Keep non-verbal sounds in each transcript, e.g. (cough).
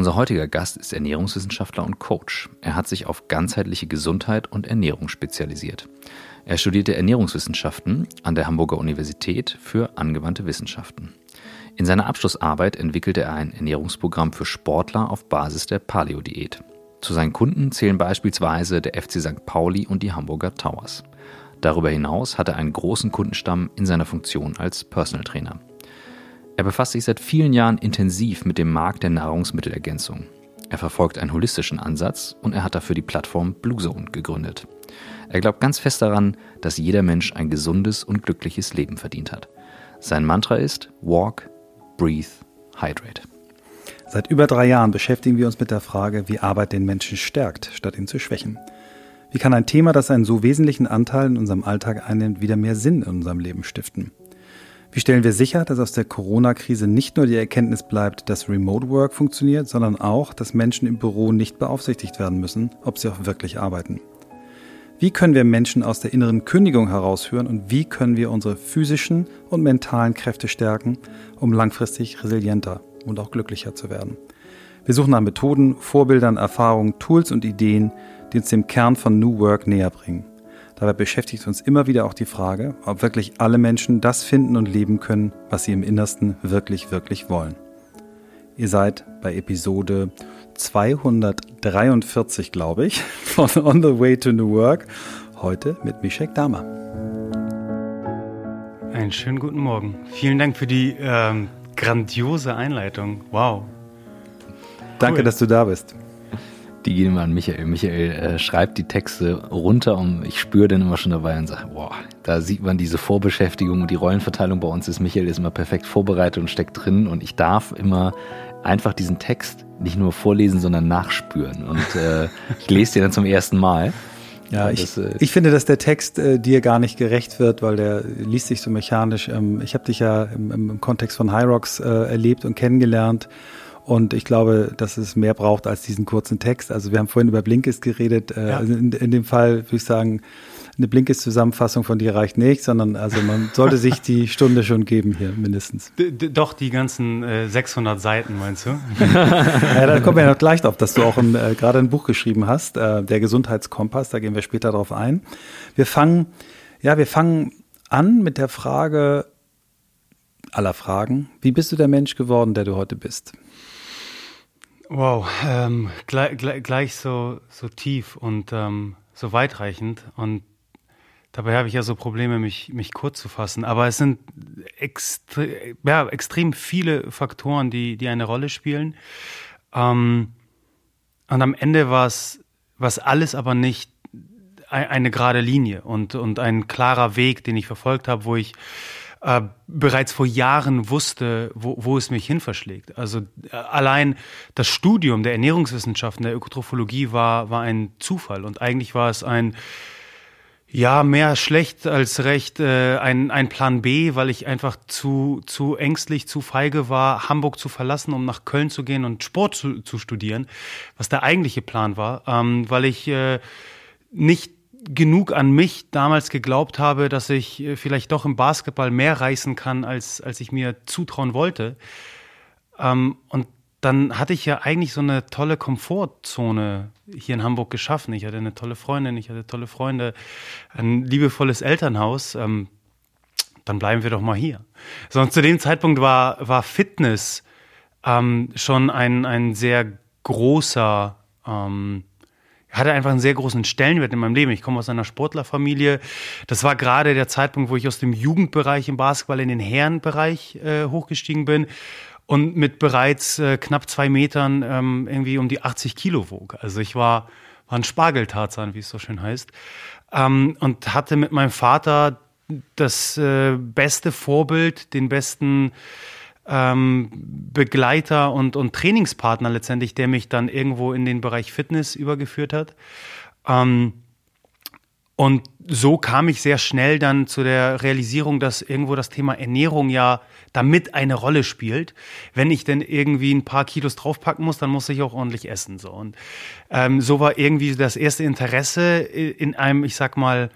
Unser heutiger Gast ist Ernährungswissenschaftler und Coach. Er hat sich auf ganzheitliche Gesundheit und Ernährung spezialisiert. Er studierte Ernährungswissenschaften an der Hamburger Universität für angewandte Wissenschaften. In seiner Abschlussarbeit entwickelte er ein Ernährungsprogramm für Sportler auf Basis der Paleo-Diät. Zu seinen Kunden zählen beispielsweise der FC St. Pauli und die Hamburger Towers. Darüber hinaus hat er einen großen Kundenstamm in seiner Funktion als Personal Trainer. Er befasst sich seit vielen Jahren intensiv mit dem Markt der Nahrungsmittelergänzung. Er verfolgt einen holistischen Ansatz und er hat dafür die Plattform Bluezone gegründet. Er glaubt ganz fest daran, dass jeder Mensch ein gesundes und glückliches Leben verdient hat. Sein Mantra ist Walk, Breathe, Hydrate. Seit über drei Jahren beschäftigen wir uns mit der Frage, wie Arbeit den Menschen stärkt, statt ihn zu schwächen. Wie kann ein Thema, das einen so wesentlichen Anteil in unserem Alltag einnimmt, wieder mehr Sinn in unserem Leben stiften? Wie stellen wir sicher, dass aus der Corona-Krise nicht nur die Erkenntnis bleibt, dass Remote Work funktioniert, sondern auch, dass Menschen im Büro nicht beaufsichtigt werden müssen, ob sie auch wirklich arbeiten? Wie können wir Menschen aus der inneren Kündigung herausführen und wie können wir unsere physischen und mentalen Kräfte stärken, um langfristig resilienter und auch glücklicher zu werden? Wir suchen nach Methoden, Vorbildern, Erfahrungen, Tools und Ideen, die uns dem Kern von New Work näher bringen. Dabei beschäftigt uns immer wieder auch die Frage, ob wirklich alle Menschen das finden und leben können, was sie im Innersten wirklich, wirklich wollen. Ihr seid bei Episode 243, glaube ich, (laughs) von On the Way to New Work. Heute mit Mishek Dama. Einen schönen guten Morgen. Vielen Dank für die ähm, grandiose Einleitung. Wow. Danke, cool. dass du da bist. Die gehen immer an Michael. Michael äh, schreibt die Texte runter und ich spüre den immer schon dabei und sage, boah, da sieht man diese Vorbeschäftigung und die Rollenverteilung bei uns ist. Michael ist immer perfekt vorbereitet und steckt drin und ich darf immer einfach diesen Text nicht nur vorlesen, sondern nachspüren. Und äh, ich lese den dann zum ersten Mal. Ja, ich, das, äh, ich finde, dass der Text äh, dir gar nicht gerecht wird, weil der liest sich so mechanisch. Ähm, ich habe dich ja im, im, Kontext von Hyrox äh, erlebt und kennengelernt. Und ich glaube, dass es mehr braucht als diesen kurzen Text. Also wir haben vorhin über Blinkist geredet. Äh, ja. In, in dem Fall würde ich sagen, eine Blinkes-Zusammenfassung von dir reicht nicht, sondern also man sollte sich die (laughs) Stunde schon geben hier mindestens. D doch, die ganzen äh, 600 Seiten meinst du? (laughs) ja, da kommen wir ja noch gleich drauf, dass du auch äh, gerade ein Buch geschrieben hast, äh, der Gesundheitskompass, da gehen wir später drauf ein. Wir fangen, ja, wir fangen an mit der Frage aller Fragen. Wie bist du der Mensch geworden, der du heute bist? Wow, ähm, gleich, gleich, gleich so, so tief und ähm, so weitreichend. Und Dabei habe ich ja so Probleme, mich, mich kurz zu fassen. Aber es sind extre ja, extrem viele Faktoren, die, die eine Rolle spielen. Ähm, und am Ende war es alles aber nicht eine gerade Linie und, und ein klarer Weg, den ich verfolgt habe, wo ich äh, bereits vor Jahren wusste, wo, wo es mich hin verschlägt. Also äh, allein das Studium der Ernährungswissenschaften, der Ökotrophologie war, war ein Zufall und eigentlich war es ein ja, mehr schlecht als recht. Äh, ein, ein Plan B, weil ich einfach zu, zu ängstlich, zu feige war, Hamburg zu verlassen, um nach Köln zu gehen und Sport zu, zu studieren, was der eigentliche Plan war, ähm, weil ich äh, nicht genug an mich damals geglaubt habe, dass ich äh, vielleicht doch im Basketball mehr reißen kann, als, als ich mir zutrauen wollte. Ähm, und dann hatte ich ja eigentlich so eine tolle Komfortzone hier in Hamburg geschaffen. Ich hatte eine tolle Freundin, ich hatte tolle Freunde, ein liebevolles Elternhaus. Ähm, dann bleiben wir doch mal hier. Sondern zu dem Zeitpunkt war, war Fitness ähm, schon ein, ein sehr großer, ähm, hatte einfach einen sehr großen Stellenwert in meinem Leben. Ich komme aus einer Sportlerfamilie. Das war gerade der Zeitpunkt, wo ich aus dem Jugendbereich im Basketball in den Herrenbereich äh, hochgestiegen bin und mit bereits äh, knapp zwei Metern ähm, irgendwie um die 80 Kilo wog. Also ich war, war ein Spargeltarzan, wie es so schön heißt. Ähm, und hatte mit meinem Vater das äh, beste Vorbild, den besten ähm, Begleiter und, und Trainingspartner letztendlich, der mich dann irgendwo in den Bereich Fitness übergeführt hat. Ähm, und so kam ich sehr schnell dann zu der Realisierung, dass irgendwo das Thema Ernährung ja damit eine Rolle spielt. Wenn ich denn irgendwie ein paar Kilos draufpacken muss, dann muss ich auch ordentlich essen. So. Und ähm, so war irgendwie das erste Interesse in einem, ich sag mal,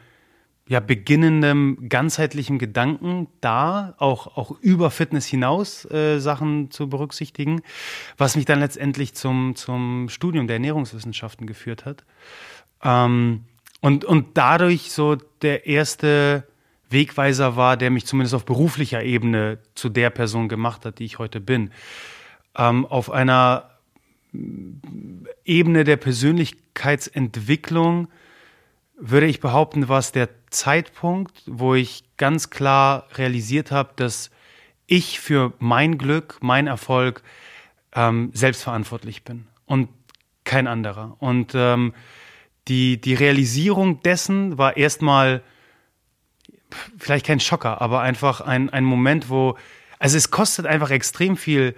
ja, beginnendem ganzheitlichen Gedanken da, auch, auch über Fitness hinaus äh, Sachen zu berücksichtigen, was mich dann letztendlich zum, zum Studium der Ernährungswissenschaften geführt hat. Ähm, und, und dadurch so der erste Wegweiser war, der mich zumindest auf beruflicher Ebene zu der Person gemacht hat, die ich heute bin. Ähm, auf einer Ebene der Persönlichkeitsentwicklung würde ich behaupten, war es der Zeitpunkt, wo ich ganz klar realisiert habe, dass ich für mein Glück, mein Erfolg ähm, selbstverantwortlich bin und kein anderer. Und ähm, die, die Realisierung dessen war erstmal vielleicht kein Schocker, aber einfach ein, ein Moment, wo, also es kostet einfach extrem viel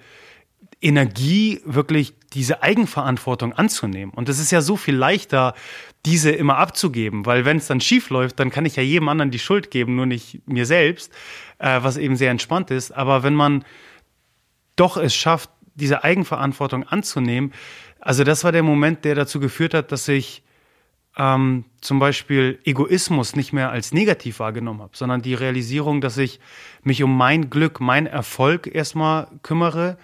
Energie, wirklich diese Eigenverantwortung anzunehmen. Und es ist ja so viel leichter, diese immer abzugeben, weil wenn es dann schief läuft, dann kann ich ja jedem anderen die Schuld geben, nur nicht mir selbst, äh, was eben sehr entspannt ist. Aber wenn man doch es schafft, diese Eigenverantwortung anzunehmen, also das war der Moment, der dazu geführt hat, dass ich ähm, zum Beispiel Egoismus nicht mehr als negativ wahrgenommen habe, sondern die Realisierung, dass ich mich um mein Glück, mein Erfolg erstmal kümmere,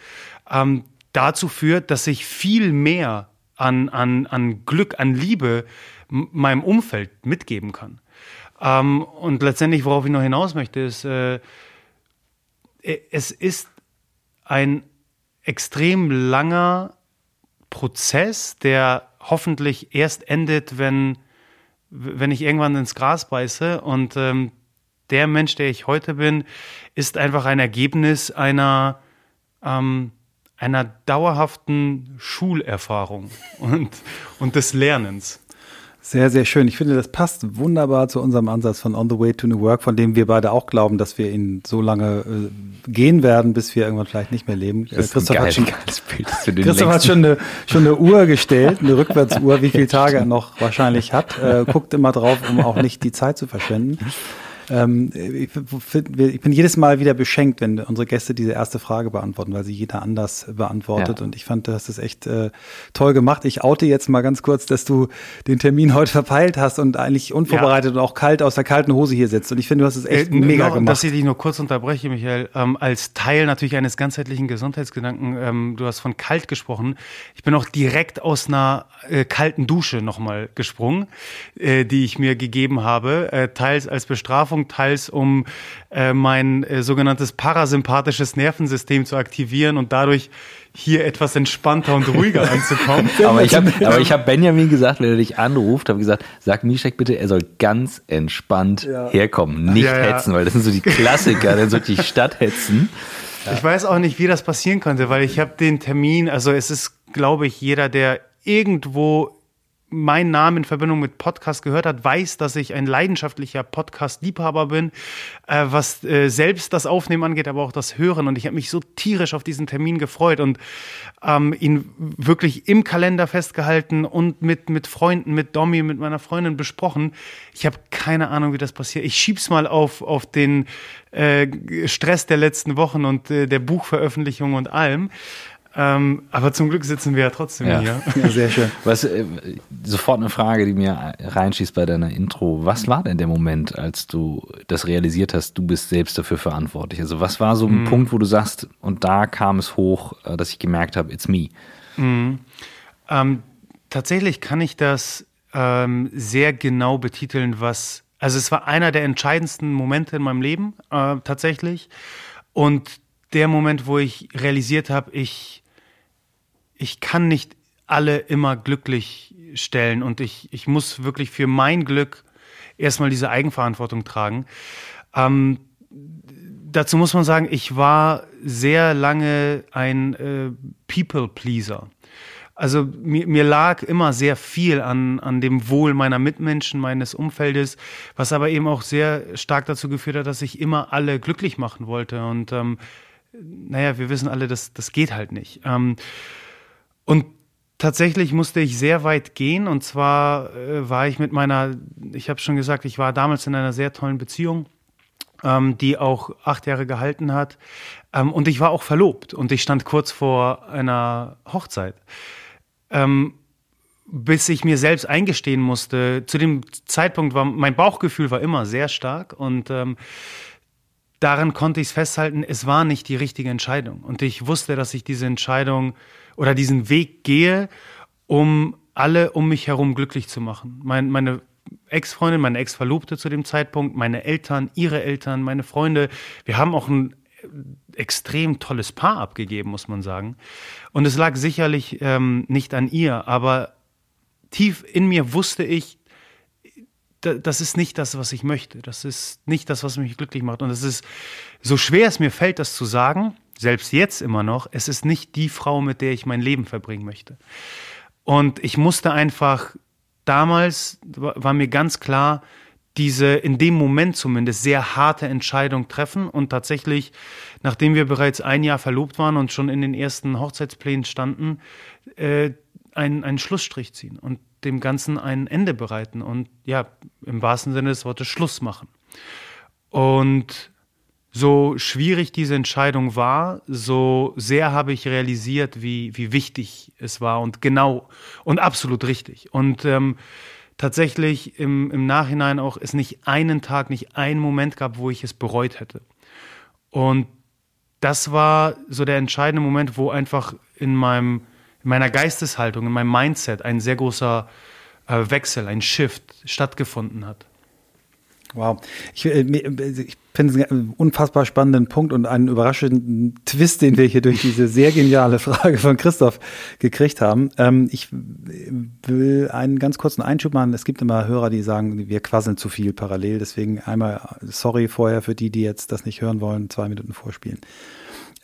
ähm, dazu führt, dass ich viel mehr an, an, an Glück, an Liebe meinem Umfeld mitgeben kann. Ähm, und letztendlich, worauf ich noch hinaus möchte, ist, äh, es ist ein extrem langer Prozess, der hoffentlich erst endet, wenn, wenn ich irgendwann ins Gras beiße. Und ähm, der Mensch, der ich heute bin, ist einfach ein Ergebnis einer, ähm, einer dauerhaften Schulerfahrung und, und des Lernens. Sehr, sehr schön. Ich finde, das passt wunderbar zu unserem Ansatz von On the Way to New Work, von dem wir beide auch glauben, dass wir ihn so lange äh, gehen werden, bis wir irgendwann vielleicht nicht mehr leben. Das ist Christoph, ein hat, schon, Christoph hat schon eine, schon eine Uhr gestellt, eine Rückwärtsuhr, wie viele Tage er noch wahrscheinlich hat. Äh, guckt immer drauf, um auch nicht die Zeit zu verschwenden. Ähm, ich, ich, bin jedes Mal wieder beschenkt, wenn unsere Gäste diese erste Frage beantworten, weil sie jeder anders beantwortet. Ja. Und ich fand, du hast das echt äh, toll gemacht. Ich oute jetzt mal ganz kurz, dass du den Termin heute verpeilt hast und eigentlich unvorbereitet ja. und auch kalt aus der kalten Hose hier sitzt. Und ich finde, du hast es echt äh, mega nur, gemacht. Dass ich dich nur kurz unterbreche, Michael, ähm, als Teil natürlich eines ganzheitlichen Gesundheitsgedanken, ähm, du hast von kalt gesprochen. Ich bin auch direkt aus einer äh, kalten Dusche nochmal gesprungen, äh, die ich mir gegeben habe, äh, teils als Bestrafung Bewegung, teils um äh, mein äh, sogenanntes parasympathisches Nervensystem zu aktivieren und dadurch hier etwas entspannter und ruhiger (laughs) anzukommen. aber ich habe hab Benjamin gesagt, wenn er dich anruft, habe gesagt, sag Mischek bitte, er soll ganz entspannt ja. herkommen, nicht ja, ja. hetzen, weil das sind so die Klassiker, dann soll die Stadt hetzen. Ich weiß auch nicht, wie das passieren konnte, weil ich habe den Termin, also es ist, glaube ich, jeder, der irgendwo meinen Namen in Verbindung mit Podcast gehört hat, weiß, dass ich ein leidenschaftlicher Podcast-Liebhaber bin, äh, was äh, selbst das Aufnehmen angeht, aber auch das Hören. Und ich habe mich so tierisch auf diesen Termin gefreut und ähm, ihn wirklich im Kalender festgehalten und mit, mit Freunden, mit Domi, mit meiner Freundin besprochen. Ich habe keine Ahnung, wie das passiert. Ich schieb's mal auf, auf den äh, Stress der letzten Wochen und äh, der Buchveröffentlichung und allem. Ähm, aber zum Glück sitzen wir ja trotzdem ja. hier. Ja, sehr (laughs) schön. Was, äh, sofort eine Frage, die mir reinschießt bei deiner Intro. Was war denn der Moment, als du das realisiert hast, du bist selbst dafür verantwortlich? Also was war so ein mhm. Punkt, wo du sagst, und da kam es hoch, äh, dass ich gemerkt habe, it's me? Mhm. Ähm, tatsächlich kann ich das ähm, sehr genau betiteln, was, also es war einer der entscheidendsten Momente in meinem Leben, äh, tatsächlich. Und der Moment, wo ich realisiert habe, ich ich kann nicht alle immer glücklich stellen und ich, ich muss wirklich für mein Glück erstmal diese Eigenverantwortung tragen. Ähm, dazu muss man sagen, ich war sehr lange ein äh, People-Pleaser. Also mir, mir lag immer sehr viel an, an dem Wohl meiner Mitmenschen, meines Umfeldes, was aber eben auch sehr stark dazu geführt hat, dass ich immer alle glücklich machen wollte. Und ähm, naja, wir wissen alle, das, das geht halt nicht. Ähm, und tatsächlich musste ich sehr weit gehen. Und zwar äh, war ich mit meiner, ich habe schon gesagt, ich war damals in einer sehr tollen Beziehung, ähm, die auch acht Jahre gehalten hat. Ähm, und ich war auch verlobt und ich stand kurz vor einer Hochzeit. Ähm, bis ich mir selbst eingestehen musste. Zu dem Zeitpunkt war mein Bauchgefühl war immer sehr stark und ähm, daran konnte ich es festhalten, es war nicht die richtige Entscheidung. Und ich wusste, dass ich diese Entscheidung oder diesen Weg gehe, um alle um mich herum glücklich zu machen. Mein, meine Ex-Freundin, meine Ex-Verlobte zu dem Zeitpunkt, meine Eltern, ihre Eltern, meine Freunde. Wir haben auch ein extrem tolles Paar abgegeben, muss man sagen. Und es lag sicherlich ähm, nicht an ihr, aber tief in mir wusste ich, das ist nicht das, was ich möchte. Das ist nicht das, was mich glücklich macht. Und es ist, so schwer es mir fällt, das zu sagen, selbst jetzt immer noch, es ist nicht die Frau, mit der ich mein Leben verbringen möchte. Und ich musste einfach, damals war mir ganz klar, diese in dem Moment zumindest sehr harte Entscheidung treffen und tatsächlich, nachdem wir bereits ein Jahr verlobt waren und schon in den ersten Hochzeitsplänen standen, äh, einen, einen Schlussstrich ziehen und dem Ganzen ein Ende bereiten und ja, im wahrsten Sinne des Wortes Schluss machen. Und so schwierig diese Entscheidung war, so sehr habe ich realisiert, wie, wie wichtig es war und genau und absolut richtig. Und ähm, tatsächlich im, im Nachhinein auch es nicht einen Tag, nicht einen Moment gab, wo ich es bereut hätte. Und das war so der entscheidende Moment, wo einfach in meinem, in meiner Geisteshaltung, in meinem Mindset ein sehr großer äh, Wechsel, ein Shift stattgefunden hat. Wow. Ich, äh, ich finde es einen unfassbar spannenden Punkt und einen überraschenden Twist, den wir hier durch diese sehr geniale Frage von Christoph gekriegt haben. Ähm, ich will einen ganz kurzen Einschub machen. Es gibt immer Hörer, die sagen, wir quasseln zu viel parallel. Deswegen einmal sorry vorher für die, die jetzt das nicht hören wollen, zwei Minuten vorspielen.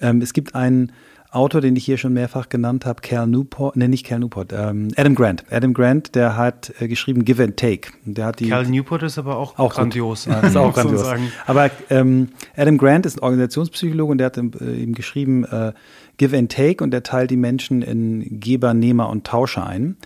Ähm, es gibt einen Autor, den ich hier schon mehrfach genannt habe, Cal Newport, ne, nicht Cal Newport, ähm, Adam Grant. Adam Grant, der hat äh, geschrieben Give and Take. Der hat die, Cal Newport ist aber auch, auch grandios. Ja, (laughs) ist auch grandios. Aber ähm, Adam Grant ist ein Organisationspsychologe und der hat äh, eben geschrieben äh, Give and Take und der teilt die Menschen in Geber, Nehmer und Tauscher ein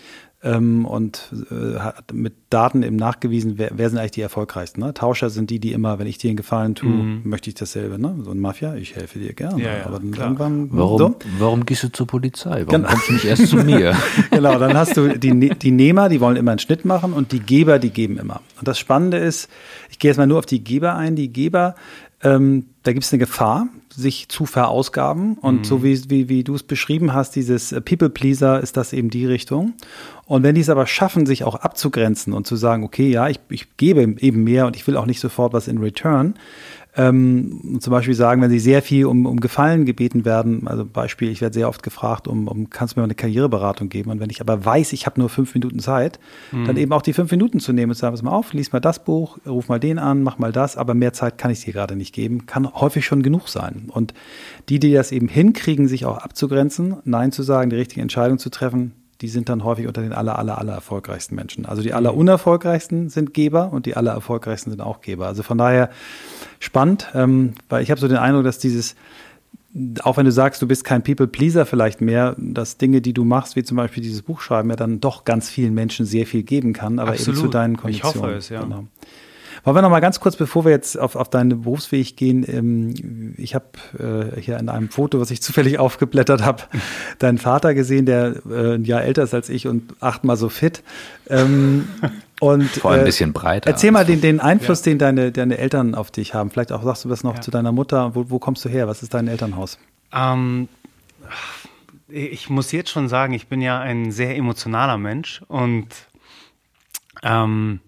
ähm, und äh, hat mit Daten eben nachgewiesen, wer, wer sind eigentlich die erfolgreichsten. Ne? Tauscher sind die, die immer, wenn ich dir einen Gefallen tue, mhm. möchte ich dasselbe. Ne? So ein Mafia, ich helfe dir gerne. Ja, ja, aber dann irgendwann. Warum, so. warum gehst du zur Polizei? Warum genau. kommst du nicht erst zu (laughs) mir? genau, dann hast du die, ne-, die Nehmer, die wollen immer einen Schnitt machen und die Geber, die geben immer. Und das Spannende ist, ich gehe jetzt mal nur auf die Geber ein. Die Geber, ähm, da gibt es eine Gefahr, sich zu verausgaben. Und mhm. so wie, wie, wie du es beschrieben hast, dieses People Pleaser ist das eben die Richtung. Und wenn die es aber schaffen, sich auch abzugrenzen und zu sagen, okay, ja, ich, ich gebe eben mehr und ich will auch nicht sofort was in Return, ähm, zum Beispiel sagen, wenn sie sehr viel um, um Gefallen gebeten werden, also Beispiel, ich werde sehr oft gefragt, um, um kannst du mir mal eine Karriereberatung geben? Und wenn ich aber weiß, ich habe nur fünf Minuten Zeit, mhm. dann eben auch die fünf Minuten zu nehmen und zu sagen, pass mal auf, lies mal das Buch, ruf mal den an, mach mal das, aber mehr Zeit kann ich dir gerade nicht geben, kann häufig schon genug sein. Und die, die das eben hinkriegen, sich auch abzugrenzen, Nein zu sagen, die richtige Entscheidung zu treffen, die sind dann häufig unter den aller, aller, aller erfolgreichsten Menschen. Also die aller unerfolgreichsten sind Geber und die aller erfolgreichsten sind auch Geber. Also von daher spannend, ähm, weil ich habe so den Eindruck, dass dieses, auch wenn du sagst, du bist kein People-Pleaser vielleicht mehr, dass Dinge, die du machst, wie zum Beispiel dieses Buch schreiben, ja dann doch ganz vielen Menschen sehr viel geben kann, aber Absolut. eben zu deinen Konditionen. Ich hoffe es, ja. Genau. Wollen wir noch mal ganz kurz, bevor wir jetzt auf, auf deinen Berufsweg gehen, ähm, ich habe äh, hier in einem Foto, was ich zufällig (laughs) aufgeblättert habe, deinen Vater gesehen, der äh, ein Jahr älter ist als ich und achtmal so fit. Ähm, (laughs) und, Vor allem ein äh, bisschen breiter. Erzähl mal den, den Einfluss, ja. den deine, deine Eltern auf dich haben. Vielleicht auch sagst du das noch ja. zu deiner Mutter. Wo, wo kommst du her? Was ist dein Elternhaus? Ähm, ich muss jetzt schon sagen, ich bin ja ein sehr emotionaler Mensch und ähm,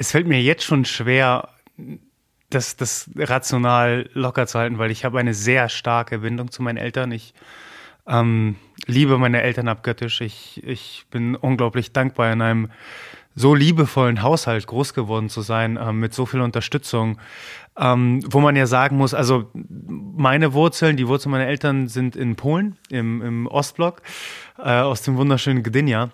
es fällt mir jetzt schon schwer, das, das rational locker zu halten, weil ich habe eine sehr starke Bindung zu meinen Eltern. Ich ähm, liebe meine Eltern abgöttisch. Ich, ich bin unglaublich dankbar, in einem so liebevollen Haushalt groß geworden zu sein, ähm, mit so viel Unterstützung. Ähm, wo man ja sagen muss, also meine Wurzeln, die Wurzeln meiner Eltern sind in Polen, im, im Ostblock, äh, aus dem wunderschönen Gdynia.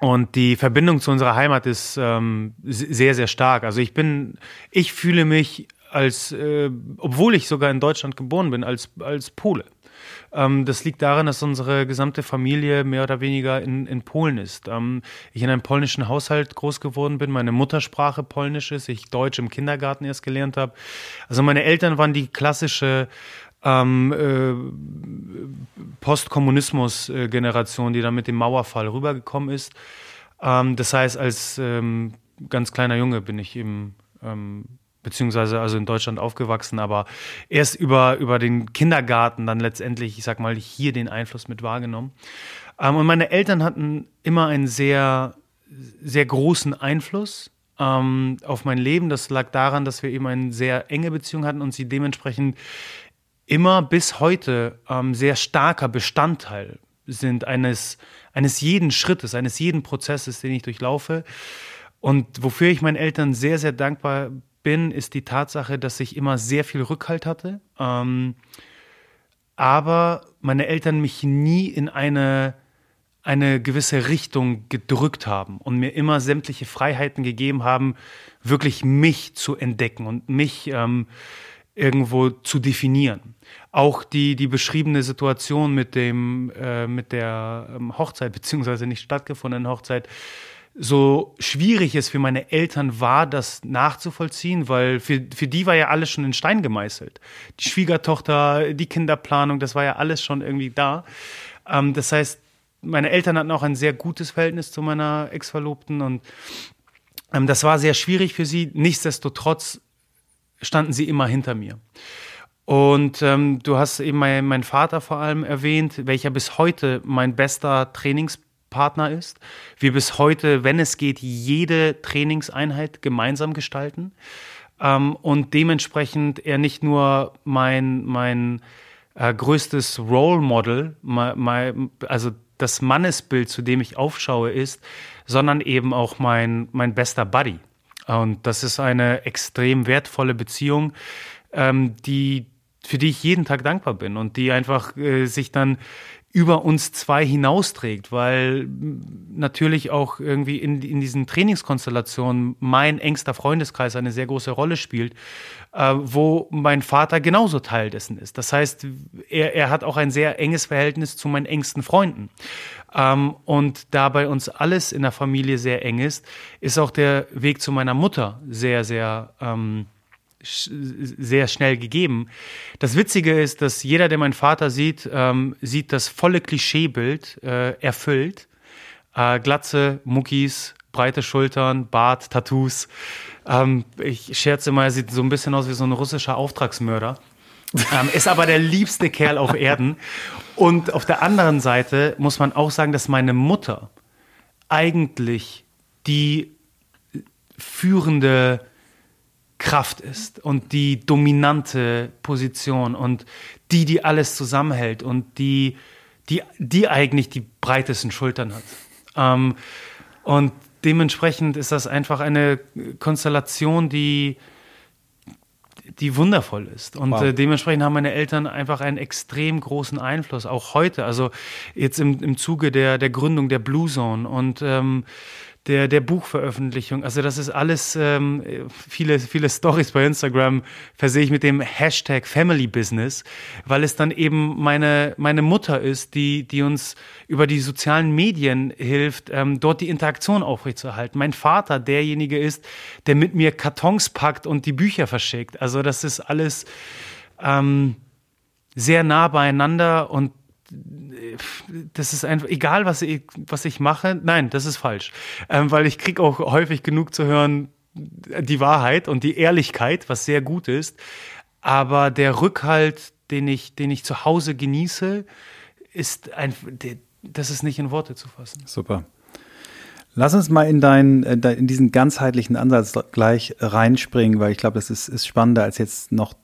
Und die Verbindung zu unserer Heimat ist ähm, sehr, sehr stark. Also ich bin, ich fühle mich als, äh, obwohl ich sogar in Deutschland geboren bin, als, als Pole. Ähm, das liegt daran, dass unsere gesamte Familie mehr oder weniger in, in Polen ist. Ähm, ich in einem polnischen Haushalt groß geworden bin, meine Muttersprache polnisch ist, ich Deutsch im Kindergarten erst gelernt habe. Also meine Eltern waren die klassische ähm, äh, Postkommunismus-Generation, die dann mit dem Mauerfall rübergekommen ist. Ähm, das heißt, als ähm, ganz kleiner Junge bin ich eben ähm, beziehungsweise also in Deutschland aufgewachsen, aber erst über, über den Kindergarten dann letztendlich, ich sag mal, hier den Einfluss mit wahrgenommen. Ähm, und meine Eltern hatten immer einen sehr, sehr großen Einfluss ähm, auf mein Leben. Das lag daran, dass wir eben eine sehr enge Beziehung hatten und sie dementsprechend immer bis heute ähm, sehr starker Bestandteil sind eines, eines jeden Schrittes, eines jeden Prozesses, den ich durchlaufe. Und wofür ich meinen Eltern sehr, sehr dankbar bin, ist die Tatsache, dass ich immer sehr viel Rückhalt hatte. Ähm, aber meine Eltern mich nie in eine, eine gewisse Richtung gedrückt haben und mir immer sämtliche Freiheiten gegeben haben, wirklich mich zu entdecken und mich ähm, irgendwo zu definieren. Auch die, die beschriebene Situation mit, dem, äh, mit der ähm, Hochzeit, beziehungsweise nicht stattgefundenen Hochzeit, so schwierig es für meine Eltern war, das nachzuvollziehen, weil für, für die war ja alles schon in Stein gemeißelt. Die Schwiegertochter, die Kinderplanung, das war ja alles schon irgendwie da. Ähm, das heißt, meine Eltern hatten auch ein sehr gutes Verhältnis zu meiner Ex-Verlobten und ähm, das war sehr schwierig für sie. Nichtsdestotrotz standen sie immer hinter mir. Und ähm, du hast eben meinen mein Vater vor allem erwähnt, welcher bis heute mein bester Trainingspartner Partner ist. Wir bis heute, wenn es geht, jede Trainingseinheit gemeinsam gestalten. Ähm, und dementsprechend er nicht nur mein, mein äh, größtes Role Model, my, my, also das Mannesbild, zu dem ich aufschaue, ist, sondern eben auch mein, mein bester Buddy. Und das ist eine extrem wertvolle Beziehung, ähm, die, für die ich jeden Tag dankbar bin und die einfach äh, sich dann über uns zwei hinausträgt, weil natürlich auch irgendwie in, in diesen Trainingskonstellationen mein engster Freundeskreis eine sehr große Rolle spielt, äh, wo mein Vater genauso Teil dessen ist. Das heißt, er, er hat auch ein sehr enges Verhältnis zu meinen engsten Freunden. Ähm, und da bei uns alles in der Familie sehr eng ist, ist auch der Weg zu meiner Mutter sehr, sehr ähm, sehr schnell gegeben. Das Witzige ist, dass jeder, der meinen Vater sieht, ähm, sieht das volle Klischeebild äh, erfüllt. Äh, Glatze, Muckis, breite Schultern, Bart, Tattoos. Ähm, ich scherze immer, er sieht so ein bisschen aus wie so ein russischer Auftragsmörder. ähm, ist aber der liebste Kerl auf Erden. Und auf der anderen Seite muss man auch sagen, dass meine Mutter eigentlich die führende Kraft ist und die dominante Position und die, die alles zusammenhält und die, die, die eigentlich die breitesten Schultern hat. Ähm, und dementsprechend ist das einfach eine Konstellation, die, die wundervoll ist. Und wow. äh, dementsprechend haben meine Eltern einfach einen extrem großen Einfluss, auch heute. Also jetzt im, im Zuge der, der Gründung der Blue Zone und ähm, der, der Buchveröffentlichung. Also das ist alles, ähm, viele, viele Stories bei Instagram versehe ich mit dem Hashtag Family Business, weil es dann eben meine, meine Mutter ist, die, die uns über die sozialen Medien hilft, ähm, dort die Interaktion aufrechtzuerhalten. Mein Vater derjenige ist, der mit mir Kartons packt und die Bücher verschickt. Also das ist alles ähm, sehr nah beieinander und das ist einfach, egal was ich, was ich mache, nein, das ist falsch. Ähm, weil ich kriege auch häufig genug zu hören, die Wahrheit und die Ehrlichkeit, was sehr gut ist. Aber der Rückhalt, den ich, den ich zu Hause genieße, ist ein, das ist nicht in Worte zu fassen. Super. Lass uns mal in, dein, äh, in diesen ganzheitlichen Ansatz gleich reinspringen, weil ich glaube, das ist, ist spannender als jetzt noch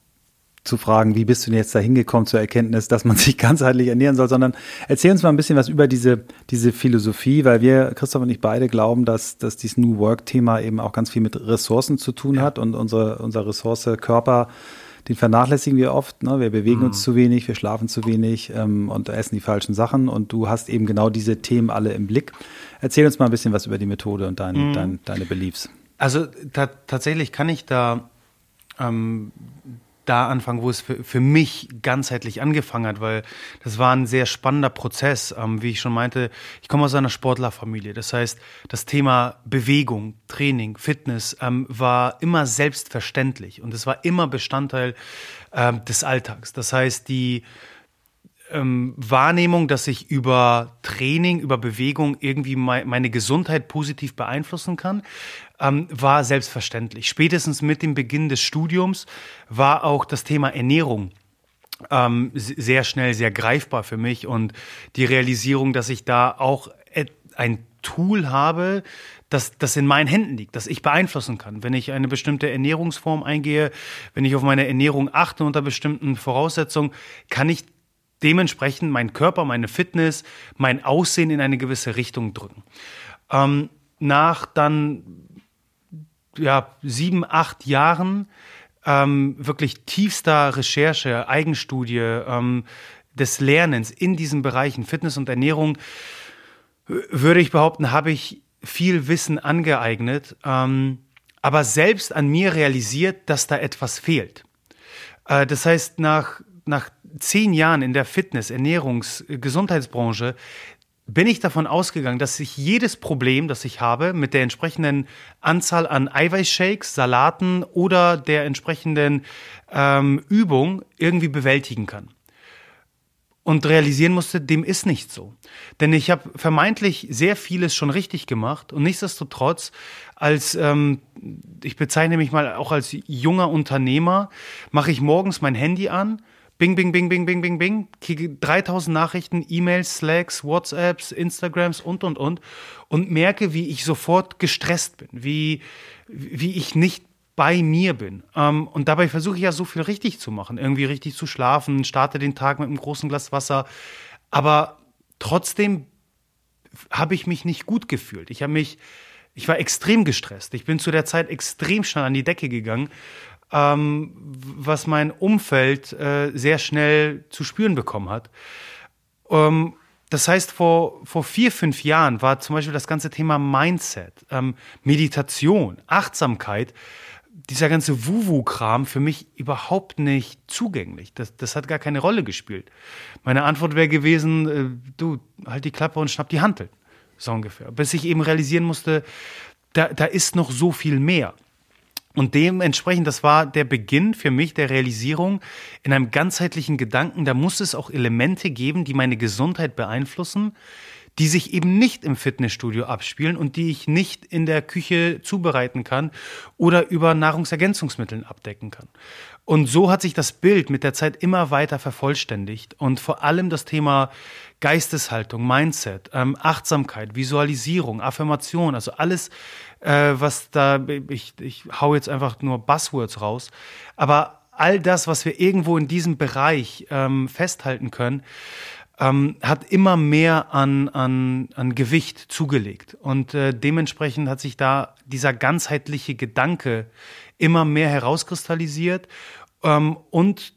zu fragen, wie bist du denn jetzt da hingekommen zur Erkenntnis, dass man (laughs) sich ganzheitlich ernähren soll, sondern erzähl uns mal ein bisschen was über diese, diese Philosophie, weil wir, Christoph und ich beide glauben, dass, dass dieses New Work-Thema eben auch ganz viel mit Ressourcen zu tun ja. hat und unsere, unsere Ressource Körper, den vernachlässigen wir oft. Ne? Wir bewegen mhm. uns zu wenig, wir schlafen zu wenig ähm, und essen die falschen Sachen und du hast eben genau diese Themen alle im Blick. Erzähl uns mal ein bisschen was über die Methode und dein, mhm. dein, deine Beliefs. Also tatsächlich kann ich da ähm, da anfangen, wo es für, für mich ganzheitlich angefangen hat, weil das war ein sehr spannender Prozess. Ähm, wie ich schon meinte, ich komme aus einer Sportlerfamilie. Das heißt, das Thema Bewegung, Training, Fitness ähm, war immer selbstverständlich und es war immer Bestandteil ähm, des Alltags. Das heißt, die ähm, Wahrnehmung, dass ich über Training, über Bewegung irgendwie me meine Gesundheit positiv beeinflussen kann, ähm, war selbstverständlich. Spätestens mit dem Beginn des Studiums war auch das Thema Ernährung ähm, sehr schnell, sehr greifbar für mich und die Realisierung, dass ich da auch ein Tool habe, das, das in meinen Händen liegt, das ich beeinflussen kann. Wenn ich eine bestimmte Ernährungsform eingehe, wenn ich auf meine Ernährung achte unter bestimmten Voraussetzungen, kann ich dementsprechend meinen Körper, meine Fitness, mein Aussehen in eine gewisse Richtung drücken. Ähm, nach dann ja, sieben, acht Jahren ähm, wirklich tiefster Recherche, Eigenstudie ähm, des Lernens in diesen Bereichen Fitness und Ernährung, würde ich behaupten, habe ich viel Wissen angeeignet, ähm, aber selbst an mir realisiert, dass da etwas fehlt. Äh, das heißt, nach, nach zehn Jahren in der Fitness-, Ernährungs-, Gesundheitsbranche bin ich davon ausgegangen, dass ich jedes Problem, das ich habe, mit der entsprechenden Anzahl an Eiweißshakes, Salaten oder der entsprechenden ähm, Übung irgendwie bewältigen kann. Und realisieren musste, dem ist nicht so. Denn ich habe vermeintlich sehr vieles schon richtig gemacht und nichtsdestotrotz als, ähm, ich bezeichne mich mal auch als junger Unternehmer, mache ich morgens mein Handy an, Bing, bing, bing, bing, bing, bing, bing. Kriege 3000 Nachrichten, E-Mails, Slacks, WhatsApps, Instagrams und, und, und. Und merke, wie ich sofort gestresst bin, wie, wie ich nicht bei mir bin. Ähm, und dabei versuche ich ja so viel richtig zu machen. Irgendwie richtig zu schlafen, starte den Tag mit einem großen Glas Wasser. Aber trotzdem habe ich mich nicht gut gefühlt. Ich habe mich, ich war extrem gestresst. Ich bin zu der Zeit extrem schnell an die Decke gegangen ähm, was mein Umfeld äh, sehr schnell zu spüren bekommen hat. Ähm, das heißt, vor, vor vier, fünf Jahren war zum Beispiel das ganze Thema Mindset, ähm, Meditation, Achtsamkeit, dieser ganze Wuwu-Kram für mich überhaupt nicht zugänglich. Das, das hat gar keine Rolle gespielt. Meine Antwort wäre gewesen, äh, du, halt die Klappe und schnapp die Hantel. So ungefähr. Bis ich eben realisieren musste, da, da ist noch so viel mehr. Und dementsprechend, das war der Beginn für mich der Realisierung in einem ganzheitlichen Gedanken, da muss es auch Elemente geben, die meine Gesundheit beeinflussen, die sich eben nicht im Fitnessstudio abspielen und die ich nicht in der Küche zubereiten kann oder über Nahrungsergänzungsmitteln abdecken kann. Und so hat sich das Bild mit der Zeit immer weiter vervollständigt und vor allem das Thema Geisteshaltung, Mindset, ähm, Achtsamkeit, Visualisierung, Affirmation, also alles, äh, was da, ich, ich hau jetzt einfach nur Buzzwords raus, aber all das, was wir irgendwo in diesem Bereich ähm, festhalten können, ähm, hat immer mehr an, an, an Gewicht zugelegt. Und äh, dementsprechend hat sich da dieser ganzheitliche Gedanke immer mehr herauskristallisiert. Ähm, und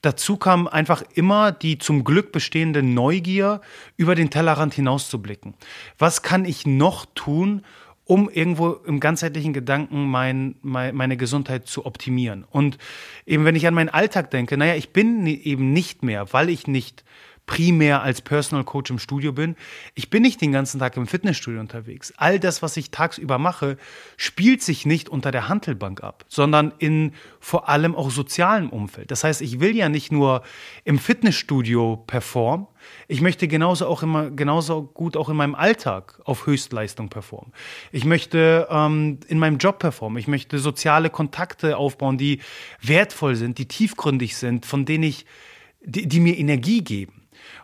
dazu kam einfach immer die zum Glück bestehende Neugier, über den Tellerrand hinauszublicken. Was kann ich noch tun, um irgendwo im ganzheitlichen Gedanken mein, mein, meine Gesundheit zu optimieren? Und eben wenn ich an meinen Alltag denke, naja, ich bin eben nicht mehr, weil ich nicht primär als Personal Coach im Studio bin. Ich bin nicht den ganzen Tag im Fitnessstudio unterwegs. All das, was ich tagsüber mache, spielt sich nicht unter der Handelbank ab, sondern in vor allem auch sozialem Umfeld. Das heißt, ich will ja nicht nur im Fitnessstudio performen, ich möchte genauso auch immer genauso gut auch in meinem Alltag auf Höchstleistung performen. Ich möchte ähm, in meinem Job performen. Ich möchte soziale Kontakte aufbauen, die wertvoll sind, die tiefgründig sind, von denen ich die, die mir Energie geben.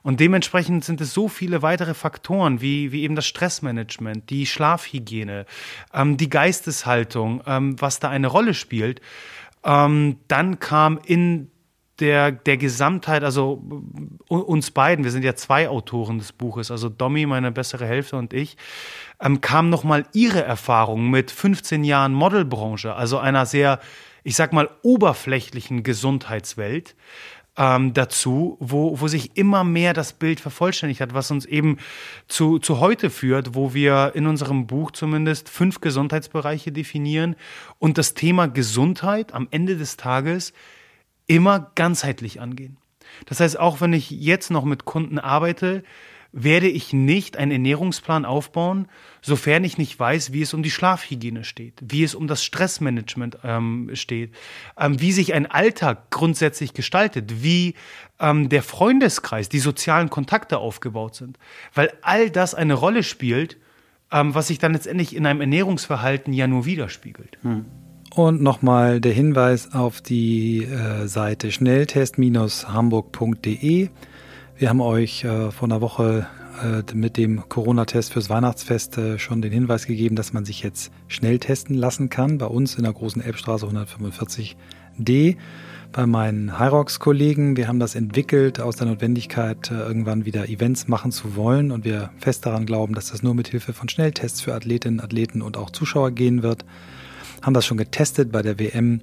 Und dementsprechend sind es so viele weitere Faktoren, wie, wie eben das Stressmanagement, die Schlafhygiene, ähm, die Geisteshaltung, ähm, was da eine Rolle spielt. Ähm, dann kam in der, der Gesamtheit, also uns beiden, wir sind ja zwei Autoren des Buches, also Domi, meine bessere Hälfte und ich, ähm, kam nochmal ihre Erfahrung mit 15 Jahren Modelbranche, also einer sehr, ich sag mal, oberflächlichen Gesundheitswelt ähm, dazu, wo, wo sich immer mehr das Bild vervollständigt hat, was uns eben zu, zu heute führt, wo wir in unserem Buch zumindest fünf Gesundheitsbereiche definieren und das Thema Gesundheit am Ende des Tages immer ganzheitlich angehen. Das heißt, auch wenn ich jetzt noch mit Kunden arbeite, werde ich nicht einen Ernährungsplan aufbauen, sofern ich nicht weiß, wie es um die Schlafhygiene steht, wie es um das Stressmanagement ähm, steht, ähm, wie sich ein Alltag grundsätzlich gestaltet, wie ähm, der Freundeskreis, die sozialen Kontakte aufgebaut sind. Weil all das eine Rolle spielt, ähm, was sich dann letztendlich in einem Ernährungsverhalten ja nur widerspiegelt. Hm. Und nochmal der Hinweis auf die äh, Seite schnelltest-hamburg.de. Wir haben euch äh, vor einer Woche äh, mit dem Corona-Test fürs Weihnachtsfest äh, schon den Hinweis gegeben, dass man sich jetzt schnell testen lassen kann. Bei uns in der großen Elbstraße 145d. Bei meinen Hyrox-Kollegen. Wir haben das entwickelt aus der Notwendigkeit, äh, irgendwann wieder Events machen zu wollen. Und wir fest daran glauben, dass das nur mit Hilfe von Schnelltests für Athletinnen, Athleten und auch Zuschauer gehen wird. Haben das schon getestet bei der WM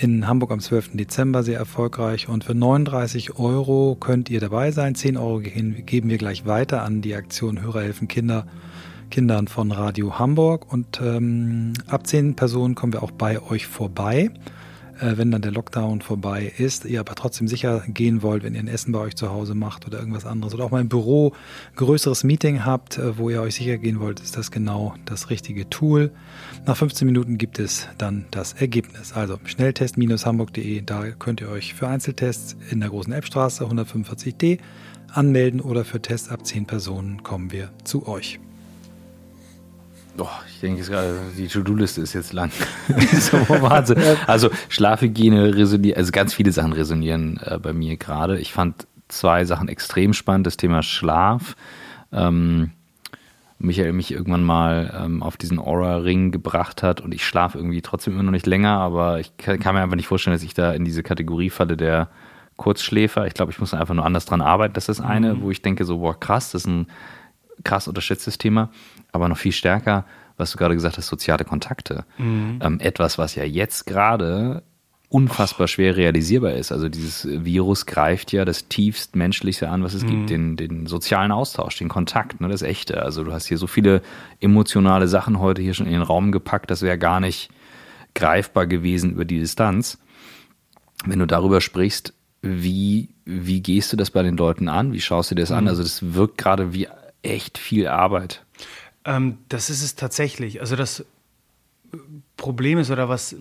in Hamburg am 12. Dezember sehr erfolgreich. Und für 39 Euro könnt ihr dabei sein. 10 Euro geben wir gleich weiter an die Aktion Hörer helfen Kinder, Kindern von Radio Hamburg. Und ähm, ab 10 Personen kommen wir auch bei euch vorbei wenn dann der Lockdown vorbei ist, ihr aber trotzdem sicher gehen wollt, wenn ihr ein Essen bei euch zu Hause macht oder irgendwas anderes oder auch mal im Büro größeres Meeting habt, äh, wo ihr euch sicher gehen wollt, ist das genau das richtige Tool. Nach 15 Minuten gibt es dann das Ergebnis. Also schnelltest-hamburg.de, da könnt ihr euch für Einzeltests in der großen Elbstraße 145d anmelden oder für Tests ab 10 Personen kommen wir zu euch. Oh, ich denke, die To-Do-Liste ist jetzt lang. (laughs) so Wahnsinn. Also Schlafhygiene resoniert, also ganz viele Sachen resonieren äh, bei mir gerade. Ich fand zwei Sachen extrem spannend. Das Thema Schlaf. Ähm, Michael mich irgendwann mal ähm, auf diesen Aura-Ring gebracht hat und ich schlafe irgendwie trotzdem immer noch nicht länger, aber ich kann, kann, mir einfach nicht vorstellen, dass ich da in diese Kategorie falle der Kurzschläfer. Ich glaube, ich muss einfach nur anders dran arbeiten. Das ist das eine, mhm. wo ich denke, so, boah, krass, das ist ein krass unterschätztes Thema aber noch viel stärker, was du gerade gesagt hast, soziale Kontakte. Mhm. Ähm, etwas, was ja jetzt gerade unfassbar schwer realisierbar ist. Also dieses Virus greift ja das tiefst Menschliche an, was es mhm. gibt, den, den sozialen Austausch, den Kontakt, ne, das Echte. Also du hast hier so viele emotionale Sachen heute hier schon in den Raum gepackt, das wäre gar nicht greifbar gewesen über die Distanz. Wenn du darüber sprichst, wie, wie gehst du das bei den Leuten an? Wie schaust du dir das mhm. an? Also das wirkt gerade wie echt viel Arbeit. Ähm, das ist es tatsächlich. Also das Problem ist oder was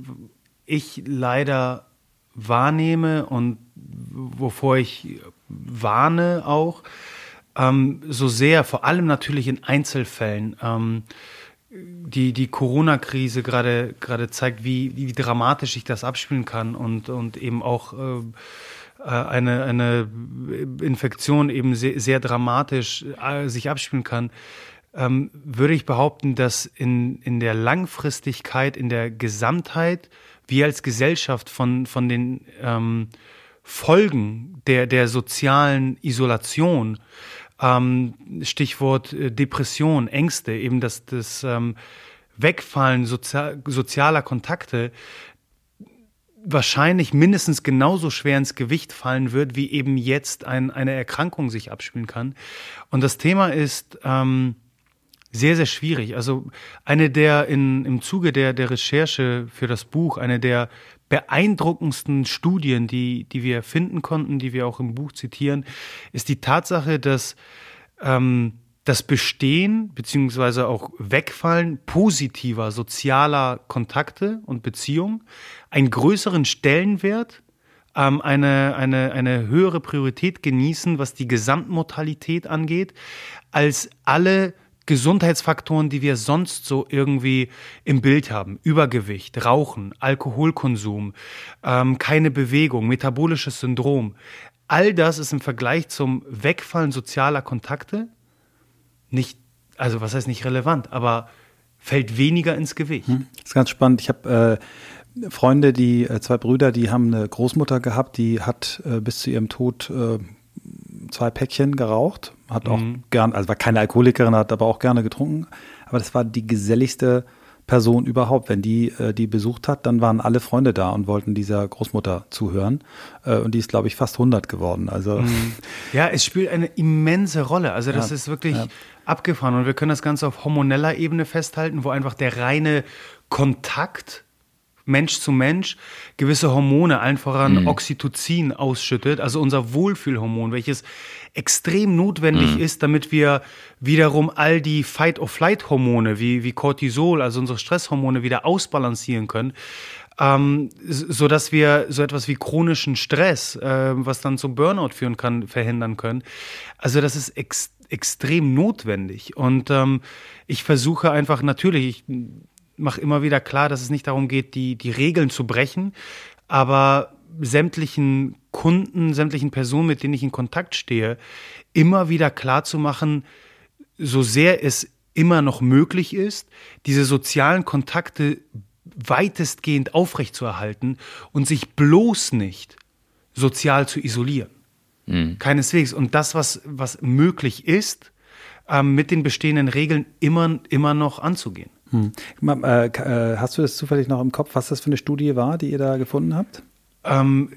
ich leider wahrnehme und wovor ich warne auch, ähm, so sehr, vor allem natürlich in Einzelfällen, ähm, die, die Corona-Krise gerade gerade zeigt, wie, wie dramatisch sich das abspielen kann und, und eben auch äh, äh eine, eine Infektion eben sehr, sehr dramatisch äh, sich abspielen kann ähm, würde ich behaupten, dass in, in der Langfristigkeit, in der Gesamtheit, wir als Gesellschaft von, von den ähm, Folgen der, der sozialen Isolation, ähm, Stichwort äh, Depression, Ängste, eben das, das ähm, Wegfallen sozial, sozialer Kontakte, wahrscheinlich mindestens genauso schwer ins Gewicht fallen wird, wie eben jetzt ein, eine Erkrankung sich abspielen kann. Und das Thema ist, ähm, sehr, sehr schwierig. Also eine der in, im Zuge der, der Recherche für das Buch, eine der beeindruckendsten Studien, die, die wir finden konnten, die wir auch im Buch zitieren, ist die Tatsache, dass ähm, das Bestehen beziehungsweise auch Wegfallen positiver sozialer Kontakte und Beziehungen einen größeren Stellenwert, ähm, eine, eine, eine höhere Priorität genießen, was die Gesamtmortalität angeht, als alle Gesundheitsfaktoren, die wir sonst so irgendwie im Bild haben. Übergewicht, Rauchen, Alkoholkonsum, ähm, keine Bewegung, metabolisches Syndrom. All das ist im Vergleich zum Wegfallen sozialer Kontakte nicht, also was heißt nicht relevant, aber fällt weniger ins Gewicht. Hm, das ist ganz spannend. Ich habe äh, Freunde, die äh, zwei Brüder, die haben eine Großmutter gehabt, die hat äh, bis zu ihrem Tod äh, zwei Päckchen geraucht, hat auch mhm. gern, also war keine Alkoholikerin, hat aber auch gerne getrunken. Aber das war die geselligste Person überhaupt. Wenn die äh, die besucht hat, dann waren alle Freunde da und wollten dieser Großmutter zuhören. Äh, und die ist, glaube ich, fast 100 geworden. Also mhm. (laughs) ja, es spielt eine immense Rolle. Also das ja, ist wirklich ja. abgefahren. Und wir können das Ganze auf hormoneller Ebene festhalten, wo einfach der reine Kontakt Mensch zu Mensch gewisse Hormone, allen voran mhm. Oxytocin ausschüttet, also unser Wohlfühlhormon, welches extrem notwendig mhm. ist, damit wir wiederum all die Fight-or-Flight-Hormone wie, wie Cortisol, also unsere Stresshormone, wieder ausbalancieren können. Ähm, so dass wir so etwas wie chronischen Stress, äh, was dann zum Burnout führen kann, verhindern können. Also das ist ex extrem notwendig. Und ähm, ich versuche einfach natürlich, ich mache immer wieder klar, dass es nicht darum geht, die, die Regeln zu brechen, aber sämtlichen Kunden, sämtlichen Personen, mit denen ich in Kontakt stehe, immer wieder klar zu machen, so sehr es immer noch möglich ist, diese sozialen Kontakte weitestgehend aufrechtzuerhalten und sich bloß nicht sozial zu isolieren. Mhm. Keineswegs. Und das, was, was möglich ist, ähm, mit den bestehenden Regeln immer, immer noch anzugehen. Hm. Hast du das zufällig noch im Kopf, was das für eine Studie war, die ihr da gefunden habt? Ähm,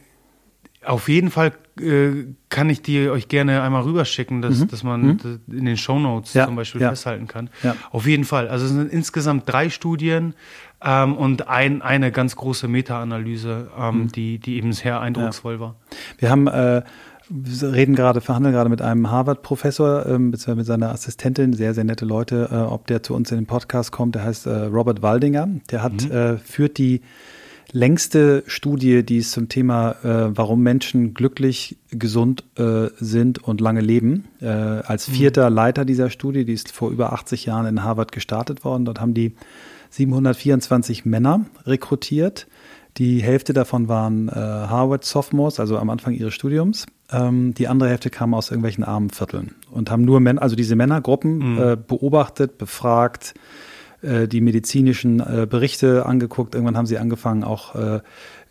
auf jeden Fall äh, kann ich die euch gerne einmal rüberschicken, dass, mhm. dass man mhm. in den Shownotes ja, zum Beispiel ja. festhalten kann. Ja. Auf jeden Fall. Also es sind insgesamt drei Studien ähm, und ein, eine ganz große Meta-Analyse, ähm, mhm. die, die eben sehr eindrucksvoll war. Wir haben äh, wir reden gerade, verhandeln gerade mit einem Harvard-Professor, ähm, beziehungsweise mit seiner Assistentin, sehr, sehr nette Leute, äh, ob der zu uns in den Podcast kommt. Der heißt äh, Robert Waldinger. Der hat, mhm. äh, führt die längste Studie, die es zum Thema, äh, warum Menschen glücklich, gesund äh, sind und lange leben. Äh, als mhm. vierter mhm. Leiter dieser Studie, die ist vor über 80 Jahren in Harvard gestartet worden. Dort haben die 724 Männer rekrutiert. Die Hälfte davon waren äh, Harvard Sophomores, also am Anfang ihres Studiums. Ähm, die andere Hälfte kam aus irgendwelchen armen Vierteln und haben nur Männer, also diese Männergruppen mhm. äh, beobachtet, befragt, äh, die medizinischen äh, Berichte angeguckt. Irgendwann haben sie angefangen, auch äh,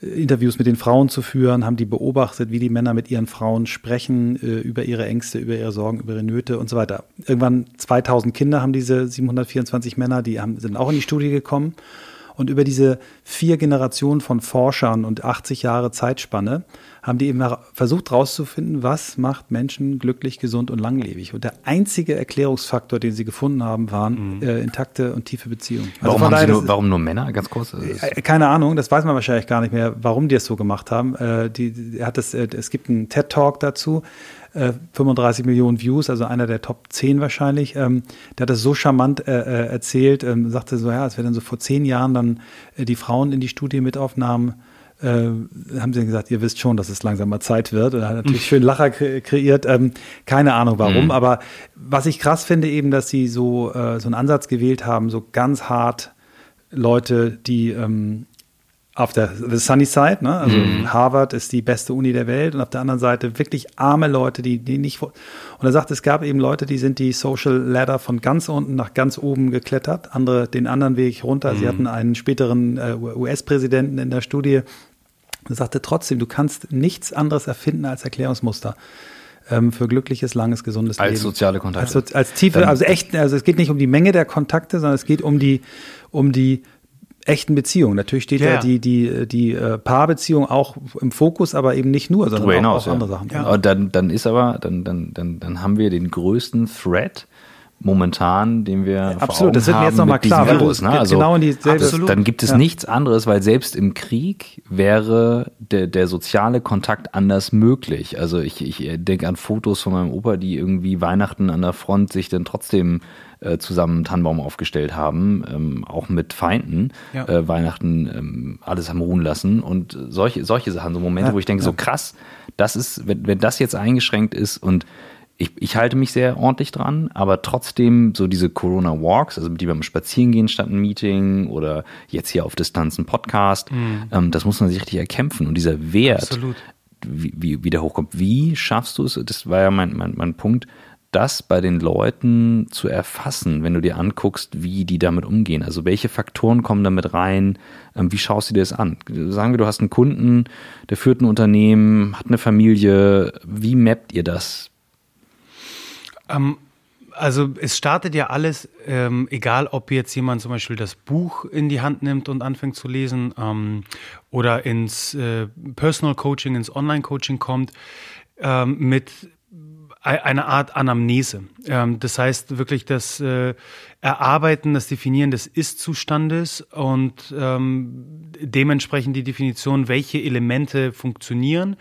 Interviews mit den Frauen zu führen, haben die beobachtet, wie die Männer mit ihren Frauen sprechen, äh, über ihre Ängste, über ihre Sorgen, über ihre Nöte und so weiter. Irgendwann 2000 Kinder haben diese 724 Männer, die haben, sind auch in die Studie gekommen. Und über diese vier Generationen von Forschern und 80 Jahre Zeitspanne haben die eben versucht herauszufinden, was macht Menschen glücklich, gesund und langlebig. Und der einzige Erklärungsfaktor, den sie gefunden haben, waren mhm. äh, intakte und tiefe Beziehungen. Also warum, daher, nur, warum nur Männer, ganz kurz? Äh, keine Ahnung, das weiß man wahrscheinlich gar nicht mehr, warum die es so gemacht haben. Äh, die, er hat das, äh, es gibt einen TED-Talk dazu, 35 äh, Millionen Views, also einer der Top 10 wahrscheinlich. Ähm, der hat das so charmant äh, äh, erzählt, ähm, sagte so, ja, als wir dann so vor zehn Jahren dann äh, die Frauen in die Studie mit aufnahmen, äh, haben sie dann gesagt, ihr wisst schon, dass es langsam mal Zeit wird. Und er hat natürlich schön Lacher kre kreiert. Ähm, keine Ahnung warum, mhm. aber was ich krass finde eben, dass sie so, so einen Ansatz gewählt haben, so ganz hart Leute, die ähm, auf der the sunny side, ne? also mhm. Harvard ist die beste Uni der Welt und auf der anderen Seite wirklich arme Leute, die, die nicht. Und er sagt, es gab eben Leute, die sind die Social Ladder von ganz unten nach ganz oben geklettert, andere den anderen Weg runter. Mhm. Sie hatten einen späteren äh, US-Präsidenten in der Studie. Er sagte trotzdem, du kannst nichts anderes erfinden als Erklärungsmuster ähm, für glückliches, langes, gesundes als Leben. Als soziale Kontakte. Als, als tiefe, also echt, also es geht nicht um die Menge der Kontakte, sondern es geht um die, um die echten Beziehungen. Natürlich steht ja, ja die, die, die äh, Paarbeziehung auch im Fokus, aber eben nicht nur, sondern auch, hinaus, auch ja. andere Sachen. Ja. Und dann, dann ist aber, dann, dann, dann, dann haben wir den größten Threat momentan, den wir ja, absolut, das wird mir jetzt nochmal klar, Virus, ne? also, genau in dieselbe, absolut. dann gibt es ja. nichts anderes, weil selbst im Krieg wäre der, der soziale Kontakt anders möglich. Also ich, ich denke an Fotos von meinem Opa, die irgendwie Weihnachten an der Front sich dann trotzdem äh, zusammen einen Tannenbaum aufgestellt haben, ähm, auch mit Feinden, ja. äh, Weihnachten ähm, alles haben ruhen lassen und solche, solche Sachen, so Momente, ja, wo ich denke, ja. so krass, das ist, wenn, wenn das jetzt eingeschränkt ist und ich, ich halte mich sehr ordentlich dran, aber trotzdem so diese Corona-Walks, also die beim Spazierengehen statt ein Meeting oder jetzt hier auf Distanz ein Podcast, mhm. ähm, das muss man sich richtig erkämpfen und dieser Wert, Absolut. Wie, wie, wie der hochkommt, wie schaffst du es, das war ja mein, mein, mein Punkt, das bei den Leuten zu erfassen, wenn du dir anguckst, wie die damit umgehen. Also welche Faktoren kommen damit rein? Ähm, wie schaust du dir das an? Sagen wir, du hast einen Kunden, der führt ein Unternehmen, hat eine Familie. Wie mappt ihr das? Ähm, also es startet ja alles, ähm, egal ob jetzt jemand zum Beispiel das Buch in die Hand nimmt und anfängt zu lesen ähm, oder ins äh, Personal Coaching, ins Online Coaching kommt, ähm, mit eine Art Anamnese. Ähm, das heißt wirklich das äh, Erarbeiten, das Definieren des Ist-Zustandes und ähm, dementsprechend die Definition, welche Elemente funktionieren,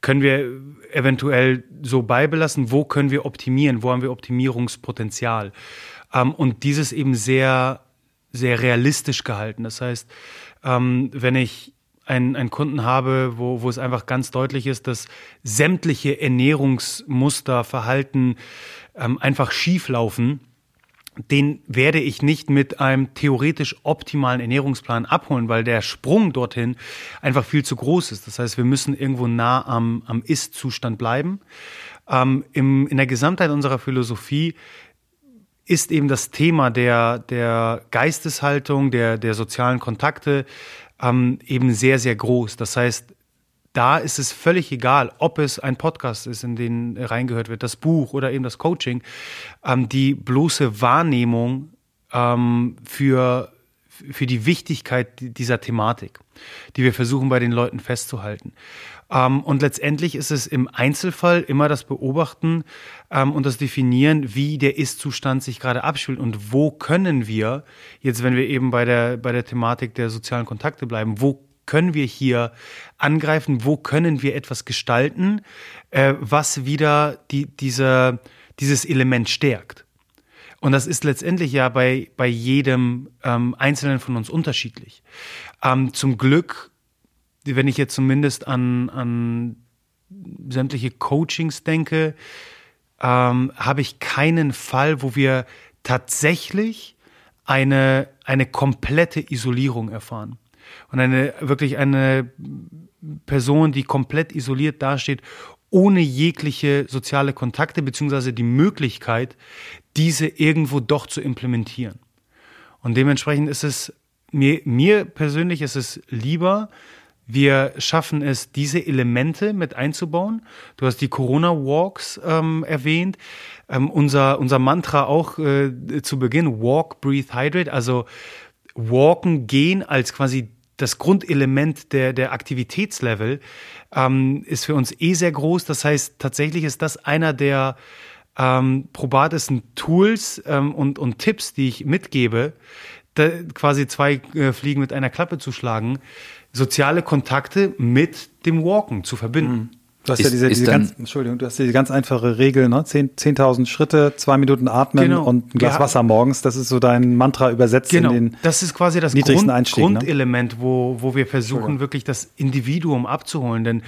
können wir eventuell so beibelassen, wo können wir optimieren, wo haben wir Optimierungspotenzial. Ähm, und dieses eben sehr, sehr realistisch gehalten. Das heißt, wenn ich einen, einen Kunden habe, wo, wo es einfach ganz deutlich ist, dass sämtliche Ernährungsmuster, Verhalten ähm, einfach schief laufen, den werde ich nicht mit einem theoretisch optimalen Ernährungsplan abholen, weil der Sprung dorthin einfach viel zu groß ist. Das heißt, wir müssen irgendwo nah am, am Ist-Zustand bleiben. Ähm, im, in der Gesamtheit unserer Philosophie ist eben das Thema der, der Geisteshaltung, der, der sozialen Kontakte ähm, eben sehr, sehr groß. Das heißt, da ist es völlig egal, ob es ein Podcast ist, in den reingehört wird, das Buch oder eben das Coaching. Ähm, die bloße Wahrnehmung ähm, für, für die Wichtigkeit dieser Thematik, die wir versuchen bei den Leuten festzuhalten. Ähm, und letztendlich ist es im Einzelfall immer das Beobachten ähm, und das Definieren, wie der Ist-Zustand sich gerade abspielt und wo können wir, jetzt wenn wir eben bei der, bei der Thematik der sozialen Kontakte bleiben, wo können wir hier angreifen, wo können wir etwas gestalten, äh, was wieder die, diese, dieses Element stärkt. Und das ist letztendlich ja bei, bei jedem ähm, Einzelnen von uns unterschiedlich. Ähm, zum Glück wenn ich jetzt zumindest an, an sämtliche Coachings denke, ähm, habe ich keinen Fall, wo wir tatsächlich eine, eine komplette Isolierung erfahren. Und eine, wirklich eine Person, die komplett isoliert dasteht, ohne jegliche soziale Kontakte, beziehungsweise die Möglichkeit, diese irgendwo doch zu implementieren. Und dementsprechend ist es mir, mir persönlich ist es lieber, wir schaffen es, diese Elemente mit einzubauen. Du hast die Corona-Walks ähm, erwähnt. Ähm, unser, unser Mantra auch äh, zu Beginn, Walk, Breathe, Hydrate. Also Walken, Gehen als quasi das Grundelement der, der Aktivitätslevel ähm, ist für uns eh sehr groß. Das heißt, tatsächlich ist das einer der ähm, probatesten Tools ähm, und, und Tipps, die ich mitgebe, da, quasi zwei äh, Fliegen mit einer Klappe zu schlagen soziale Kontakte mit dem Walken zu verbinden. Mhm. Du hast ist, ja diese, diese ganz, Entschuldigung, du hast diese ganz einfache Regel, ne? 10.000 10 Schritte, zwei Minuten atmen genau. und ein Glas ja. Wasser morgens. Das ist so dein Mantra übersetzt genau. in den Das ist quasi das Grund, Einstieg, ne? Grundelement, ne? wo, wo wir versuchen, wirklich das Individuum abzuholen. Denn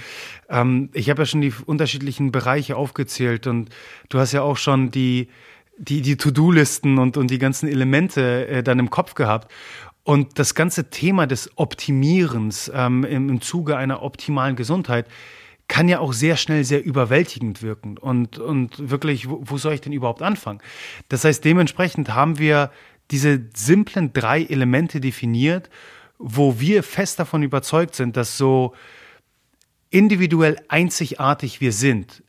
ähm, ich habe ja schon die unterschiedlichen Bereiche aufgezählt und du hast ja auch schon die, die, die To-Do-Listen und, und die ganzen Elemente äh, dann im Kopf gehabt. Und das ganze Thema des Optimierens ähm, im, im Zuge einer optimalen Gesundheit kann ja auch sehr schnell sehr überwältigend wirken. Und, und wirklich, wo, wo soll ich denn überhaupt anfangen? Das heißt, dementsprechend haben wir diese simplen drei Elemente definiert, wo wir fest davon überzeugt sind, dass so individuell einzigartig wir sind,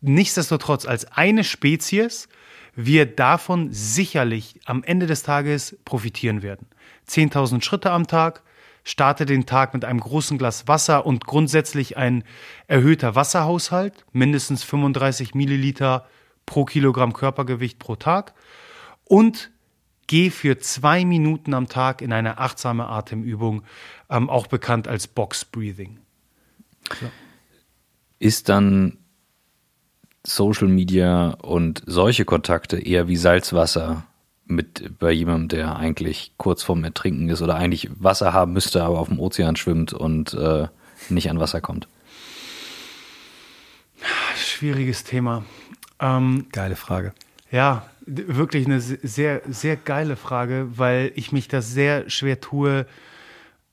nichtsdestotrotz als eine Spezies, wir davon sicherlich am Ende des Tages profitieren werden. 10.000 Schritte am Tag, starte den Tag mit einem großen Glas Wasser und grundsätzlich ein erhöhter Wasserhaushalt, mindestens 35 Milliliter pro Kilogramm Körpergewicht pro Tag und geh für zwei Minuten am Tag in eine achtsame Atemübung, ähm, auch bekannt als Box Breathing. Ja. Ist dann Social Media und solche Kontakte eher wie Salzwasser mit bei jemandem, der eigentlich kurz vorm Ertrinken ist oder eigentlich Wasser haben müsste, aber auf dem Ozean schwimmt und äh, nicht an Wasser kommt? Schwieriges Thema. Ähm, geile Frage. Ja, wirklich eine sehr, sehr geile Frage, weil ich mich das sehr schwer tue,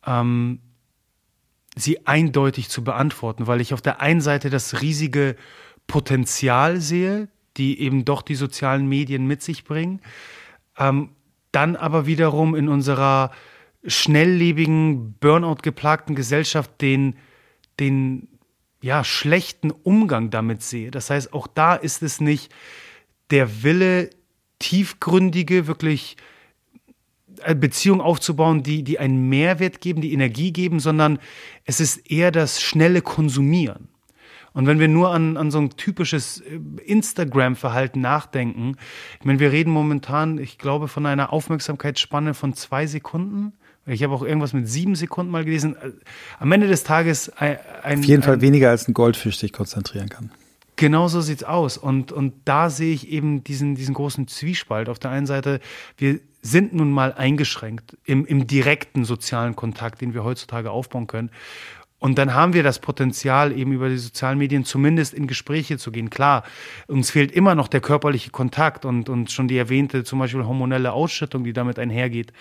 ähm, sie eindeutig zu beantworten, weil ich auf der einen Seite das riesige Potenzial sehe, die eben doch die sozialen Medien mit sich bringen ähm, dann aber wiederum in unserer schnelllebigen, Burnout geplagten Gesellschaft den, den ja, schlechten Umgang damit sehe. Das heißt, auch da ist es nicht der Wille, tiefgründige, wirklich äh, Beziehungen aufzubauen, die, die einen Mehrwert geben, die Energie geben, sondern es ist eher das schnelle Konsumieren. Und wenn wir nur an, an so ein typisches äh, Instagram-Verhalten nachdenken, ich meine, wir reden momentan, ich glaube, von einer Aufmerksamkeitsspanne von zwei Sekunden. Ich habe auch irgendwas mit sieben Sekunden mal gelesen. Äh, am Ende des Tages ein, ein Auf jeden Fall weniger als ein Goldfisch sich konzentrieren kann. Genau so sieht's aus. Und, und da sehe ich eben diesen, diesen großen Zwiespalt. Auf der einen Seite, wir sind nun mal eingeschränkt im, im direkten sozialen Kontakt, den wir heutzutage aufbauen können. Und dann haben wir das Potenzial, eben über die sozialen Medien zumindest in Gespräche zu gehen. Klar, uns fehlt immer noch der körperliche Kontakt und, und schon die erwähnte zum Beispiel hormonelle Ausschüttung, die damit einhergeht.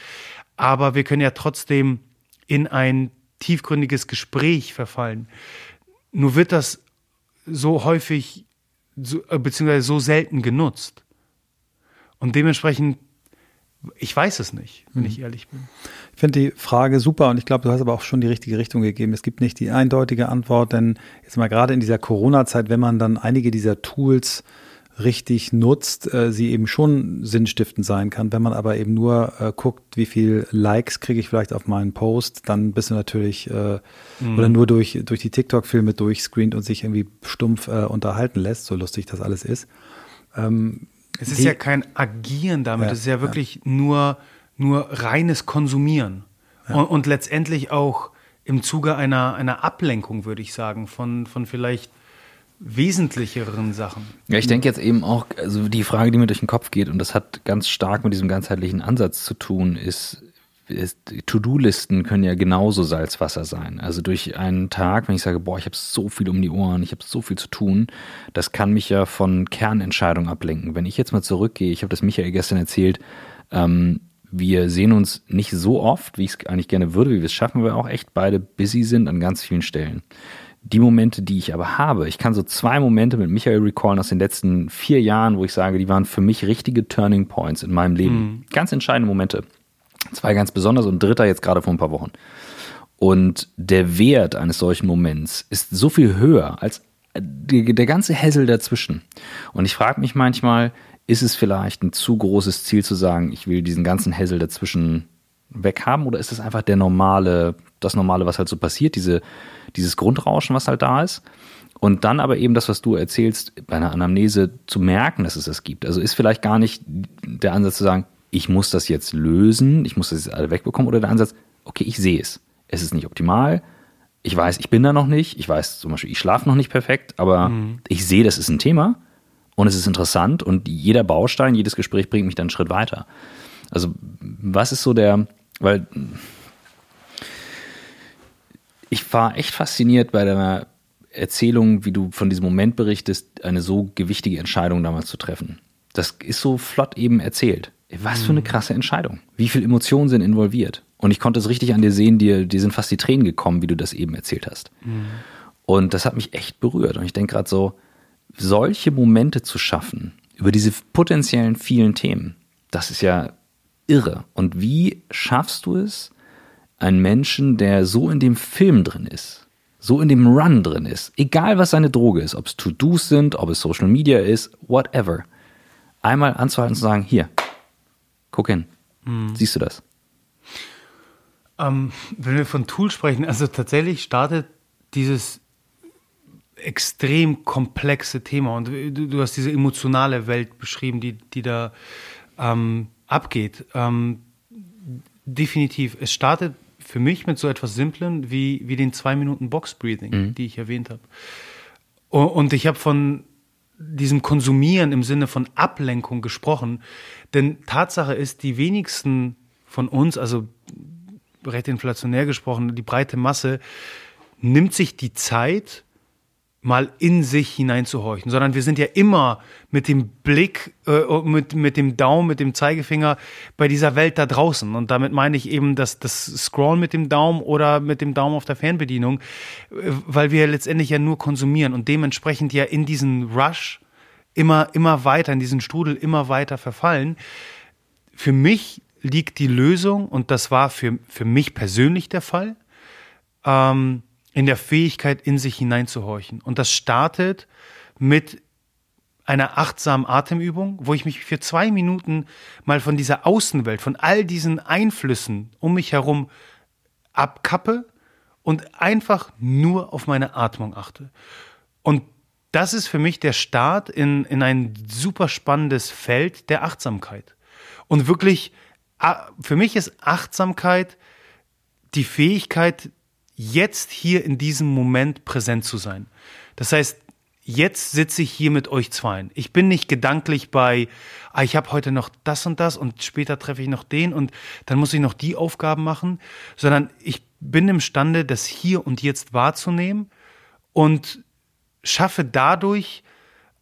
Aber wir können ja trotzdem in ein tiefgründiges Gespräch verfallen. Nur wird das so häufig, so, äh, beziehungsweise so selten genutzt. Und dementsprechend ich weiß es nicht, wenn mhm. ich ehrlich bin. Ich finde die Frage super und ich glaube, du hast aber auch schon die richtige Richtung gegeben. Es gibt nicht die eindeutige Antwort, denn jetzt mal gerade in dieser Corona-Zeit, wenn man dann einige dieser Tools richtig nutzt, äh, sie eben schon sinnstiftend sein kann. Wenn man aber eben nur äh, guckt, wie viel Likes kriege ich vielleicht auf meinen Post, dann bist du natürlich äh, mhm. oder nur durch, durch die TikTok-Filme durchscreent und sich irgendwie stumpf äh, unterhalten lässt, so lustig das alles ist. Ähm, es ist die, ja kein Agieren damit, ja, es ist ja wirklich ja. nur, nur reines Konsumieren. Ja. Und, und, letztendlich auch im Zuge einer, einer Ablenkung, würde ich sagen, von, von vielleicht wesentlicheren Sachen. Ja, ich denke jetzt eben auch, also die Frage, die mir durch den Kopf geht, und das hat ganz stark mit diesem ganzheitlichen Ansatz zu tun, ist, To-Do-Listen können ja genauso Salzwasser sein. Also durch einen Tag, wenn ich sage, boah, ich habe so viel um die Ohren, ich habe so viel zu tun, das kann mich ja von Kernentscheidungen ablenken. Wenn ich jetzt mal zurückgehe, ich habe das Michael gestern erzählt, ähm, wir sehen uns nicht so oft, wie ich es eigentlich gerne würde, wie wir es schaffen, weil wir auch echt beide busy sind an ganz vielen Stellen. Die Momente, die ich aber habe, ich kann so zwei Momente mit Michael recallen aus den letzten vier Jahren, wo ich sage, die waren für mich richtige Turning Points in meinem Leben. Mhm. Ganz entscheidende Momente. Zwei ganz besonders und dritter jetzt gerade vor ein paar Wochen. Und der Wert eines solchen Moments ist so viel höher als der ganze Hessel dazwischen. Und ich frage mich manchmal, ist es vielleicht ein zu großes Ziel zu sagen, ich will diesen ganzen Hessel dazwischen weghaben oder ist es einfach der normale, das normale, was halt so passiert, diese, dieses Grundrauschen, was halt da ist? Und dann aber eben das, was du erzählst, bei einer Anamnese zu merken, dass es das gibt. Also ist vielleicht gar nicht der Ansatz zu sagen, ich muss das jetzt lösen, ich muss das jetzt alle wegbekommen, oder der Ansatz, okay, ich sehe es. Es ist nicht optimal. Ich weiß, ich bin da noch nicht. Ich weiß zum Beispiel, ich schlafe noch nicht perfekt, aber mhm. ich sehe, das ist ein Thema und es ist interessant und jeder Baustein, jedes Gespräch bringt mich dann einen Schritt weiter. Also, was ist so der, weil ich war echt fasziniert bei deiner Erzählung, wie du von diesem Moment berichtest, eine so gewichtige Entscheidung damals zu treffen. Das ist so flott eben erzählt. Was für eine mhm. krasse Entscheidung. Wie viele Emotionen sind involviert? Und ich konnte es richtig an dir sehen, dir, dir sind fast die Tränen gekommen, wie du das eben erzählt hast. Mhm. Und das hat mich echt berührt. Und ich denke gerade so, solche Momente zu schaffen, über diese potenziellen vielen Themen, das ist ja irre. Und wie schaffst du es, einen Menschen, der so in dem Film drin ist, so in dem Run drin ist, egal was seine Droge ist, ob es To-Dos sind, ob es Social Media ist, whatever, einmal anzuhalten und zu sagen, hier, Guck hin. Mhm. Siehst du das? Ähm, wenn wir von Tool sprechen, also tatsächlich startet dieses extrem komplexe Thema und du, du hast diese emotionale Welt beschrieben, die, die da ähm, abgeht. Ähm, definitiv. Es startet für mich mit so etwas Simplen wie, wie den zwei Minuten Box Breathing, mhm. die ich erwähnt habe. Und ich habe von diesem Konsumieren im Sinne von Ablenkung gesprochen. Denn Tatsache ist, die wenigsten von uns, also recht inflationär gesprochen, die breite Masse, nimmt sich die Zeit, mal in sich hineinzuhorchen, sondern wir sind ja immer mit dem Blick, äh, mit, mit dem Daumen, mit dem Zeigefinger bei dieser Welt da draußen. Und damit meine ich eben das, das Scrollen mit dem Daumen oder mit dem Daumen auf der Fernbedienung, äh, weil wir letztendlich ja nur konsumieren und dementsprechend ja in diesen Rush immer, immer weiter, in diesen Strudel immer weiter verfallen. Für mich liegt die Lösung, und das war für, für mich persönlich der Fall, ähm, in der Fähigkeit, in sich hineinzuhorchen. Und das startet mit einer achtsamen Atemübung, wo ich mich für zwei Minuten mal von dieser Außenwelt, von all diesen Einflüssen um mich herum abkappe und einfach nur auf meine Atmung achte. Und das ist für mich der Start in, in ein super spannendes Feld der Achtsamkeit. Und wirklich, für mich ist Achtsamkeit die Fähigkeit, jetzt hier in diesem Moment präsent zu sein. Das heißt, jetzt sitze ich hier mit euch zweien. Ich bin nicht gedanklich bei, ah, ich habe heute noch das und das und später treffe ich noch den und dann muss ich noch die Aufgaben machen, sondern ich bin imstande, das hier und jetzt wahrzunehmen und schaffe dadurch,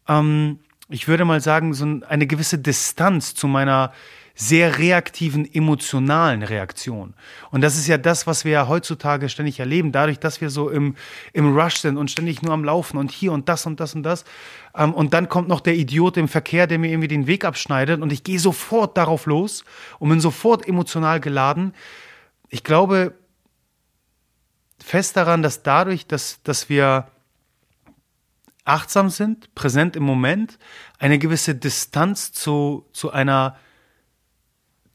ähm, ich würde mal sagen, so eine gewisse Distanz zu meiner sehr reaktiven, emotionalen Reaktion. Und das ist ja das, was wir ja heutzutage ständig erleben, dadurch, dass wir so im, im Rush sind und ständig nur am Laufen und hier und das und das und das. Ähm, und dann kommt noch der Idiot im Verkehr, der mir irgendwie den Weg abschneidet und ich gehe sofort darauf los und bin sofort emotional geladen. Ich glaube fest daran, dass dadurch, dass, dass wir achtsam sind, präsent im Moment, eine gewisse Distanz zu, zu einer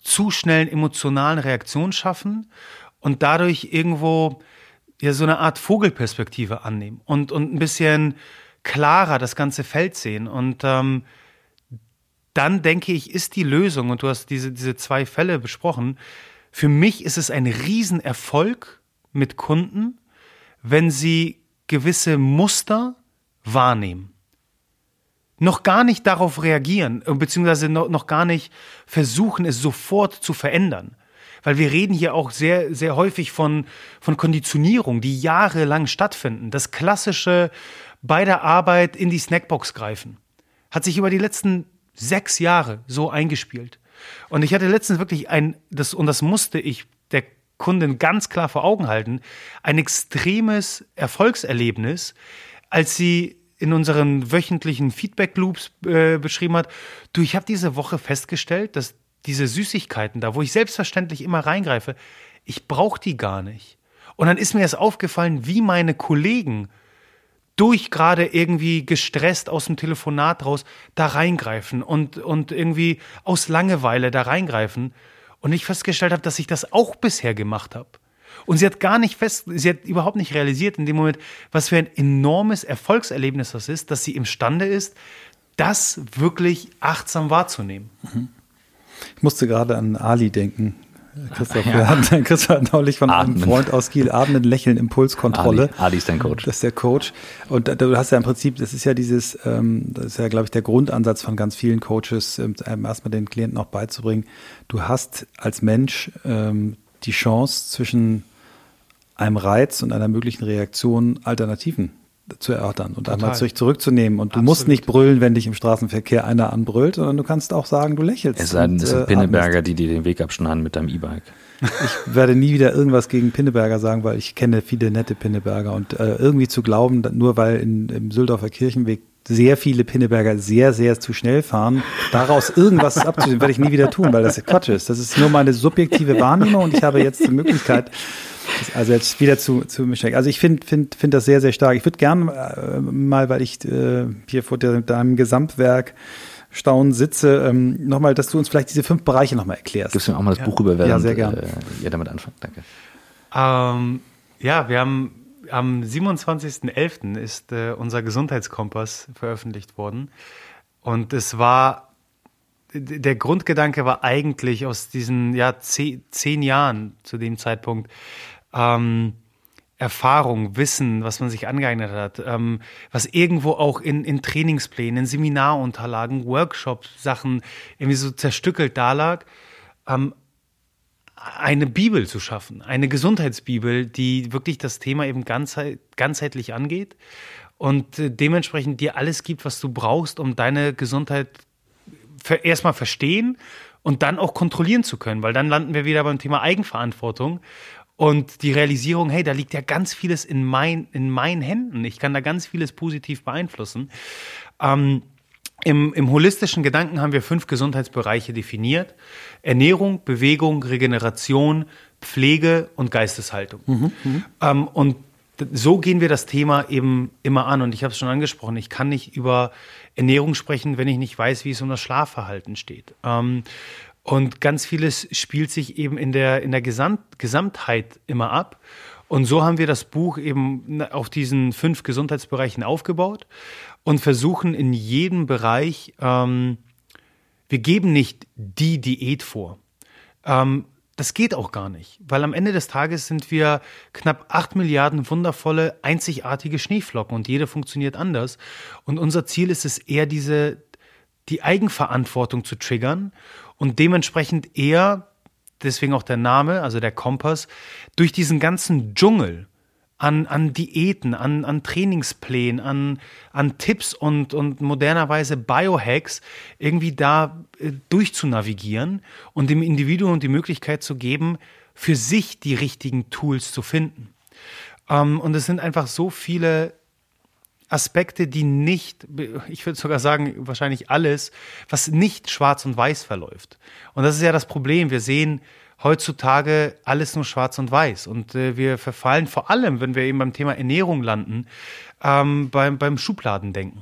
zu schnellen emotionalen Reaktion schaffen und dadurch irgendwo ja so eine Art Vogelperspektive annehmen und, und ein bisschen klarer das ganze Feld sehen. Und ähm, dann denke ich, ist die Lösung, und du hast diese, diese zwei Fälle besprochen, für mich ist es ein Riesenerfolg mit Kunden, wenn sie gewisse Muster wahrnehmen noch gar nicht darauf reagieren, äh, beziehungsweise noch, noch gar nicht versuchen, es sofort zu verändern. Weil wir reden hier auch sehr, sehr häufig von, von Konditionierung, die jahrelang stattfinden. Das klassische bei der Arbeit in die Snackbox greifen. Hat sich über die letzten sechs Jahre so eingespielt. Und ich hatte letztens wirklich ein, das, und das musste ich der Kundin ganz klar vor Augen halten, ein extremes Erfolgserlebnis, als sie in unseren wöchentlichen Feedback-Loops äh, beschrieben hat. Du, ich habe diese Woche festgestellt, dass diese Süßigkeiten da, wo ich selbstverständlich immer reingreife, ich brauche die gar nicht. Und dann ist mir erst aufgefallen, wie meine Kollegen durch gerade irgendwie gestresst aus dem Telefonat raus da reingreifen und, und irgendwie aus Langeweile da reingreifen. Und ich festgestellt habe, dass ich das auch bisher gemacht habe. Und sie hat gar nicht fest, sie hat überhaupt nicht realisiert in dem Moment, was für ein enormes Erfolgserlebnis das ist, dass sie imstande ist, das wirklich achtsam wahrzunehmen. Mhm. Ich musste gerade an Ali denken. Christoph, ja. hat, (laughs) Christoph hat neulich von Atmen. einem Freund aus Kiel Atmen, Lächeln, Impulskontrolle. Ali, Ali ist dein Coach. Das ist der Coach. Und du hast ja im Prinzip, das ist ja dieses, ähm, das ist ja, glaube ich, der Grundansatz von ganz vielen Coaches, ähm, erstmal den Klienten auch beizubringen. Du hast als Mensch ähm, die Chance zwischen einem Reiz und einer möglichen Reaktion Alternativen zu erörtern und Total. einmal sich zurückzunehmen. Und du Absolut. musst nicht brüllen, wenn dich im Straßenverkehr einer anbrüllt, sondern du kannst auch sagen, du lächelst. Es sei denn, es sind äh, Pinneberger, die dir den Weg abschneiden mit deinem E-Bike. Ich werde nie wieder irgendwas gegen Pinneberger sagen, weil ich kenne viele nette Pinneberger. Und äh, irgendwie zu glauben, nur weil in, im Süldorfer Kirchenweg sehr viele Pinneberger sehr, sehr zu schnell fahren, daraus irgendwas (laughs) abzusehen, werde ich nie wieder tun, weil das Quatsch ist. Das ist nur meine subjektive Wahrnehmung und ich habe jetzt die Möglichkeit, also jetzt wieder zu, zu Mischek. Also ich finde find, find das sehr, sehr stark. Ich würde gern äh, mal, weil ich äh, hier vor deinem Gesamtwerk Staunen sitze, ähm, nochmal, dass du uns vielleicht diese fünf Bereiche nochmal erklärst. Gibst du mir auch mal das ja. Buch rüber, während ja, sehr gern. Äh, ihr damit anfangt? Danke. Ähm, ja, wir haben am 27.11. ist äh, unser Gesundheitskompass veröffentlicht worden. Und es war, der Grundgedanke war eigentlich aus diesen ja, zehn, zehn Jahren zu dem Zeitpunkt, ähm, Erfahrung, Wissen, was man sich angeeignet hat, ähm, was irgendwo auch in, in Trainingsplänen, in Seminarunterlagen, Workshops, Sachen irgendwie so zerstückelt dalag, ähm, eine Bibel zu schaffen, eine Gesundheitsbibel, die wirklich das Thema eben ganzheit, ganzheitlich angeht und äh, dementsprechend dir alles gibt, was du brauchst, um deine Gesundheit erstmal verstehen und dann auch kontrollieren zu können, weil dann landen wir wieder beim Thema Eigenverantwortung und die Realisierung, hey, da liegt ja ganz vieles in, mein, in meinen Händen. Ich kann da ganz vieles positiv beeinflussen. Ähm, im, Im holistischen Gedanken haben wir fünf Gesundheitsbereiche definiert. Ernährung, Bewegung, Regeneration, Pflege und Geisteshaltung. Mhm, mhm. ähm, und so gehen wir das Thema eben immer an. Und ich habe es schon angesprochen, ich kann nicht über Ernährung sprechen, wenn ich nicht weiß, wie es um das Schlafverhalten steht. Ähm, und ganz vieles spielt sich eben in der, in der Gesamt, Gesamtheit immer ab. Und so haben wir das Buch eben auf diesen fünf Gesundheitsbereichen aufgebaut und versuchen in jedem Bereich, ähm, wir geben nicht die Diät vor. Ähm, das geht auch gar nicht, weil am Ende des Tages sind wir knapp acht Milliarden wundervolle, einzigartige Schneeflocken und jede funktioniert anders. Und unser Ziel ist es eher, diese, die Eigenverantwortung zu triggern und dementsprechend eher, deswegen auch der Name, also der Kompass, durch diesen ganzen Dschungel an, an Diäten, an, an Trainingsplänen, an, an Tipps und, und modernerweise Biohacks irgendwie da äh, durchzunavigieren und dem Individuum die Möglichkeit zu geben, für sich die richtigen Tools zu finden. Ähm, und es sind einfach so viele Aspekte, die nicht, ich würde sogar sagen, wahrscheinlich alles, was nicht schwarz und weiß verläuft. Und das ist ja das Problem. Wir sehen heutzutage alles nur schwarz und weiß. Und äh, wir verfallen vor allem, wenn wir eben beim Thema Ernährung landen, ähm, beim, beim Schubladendenken.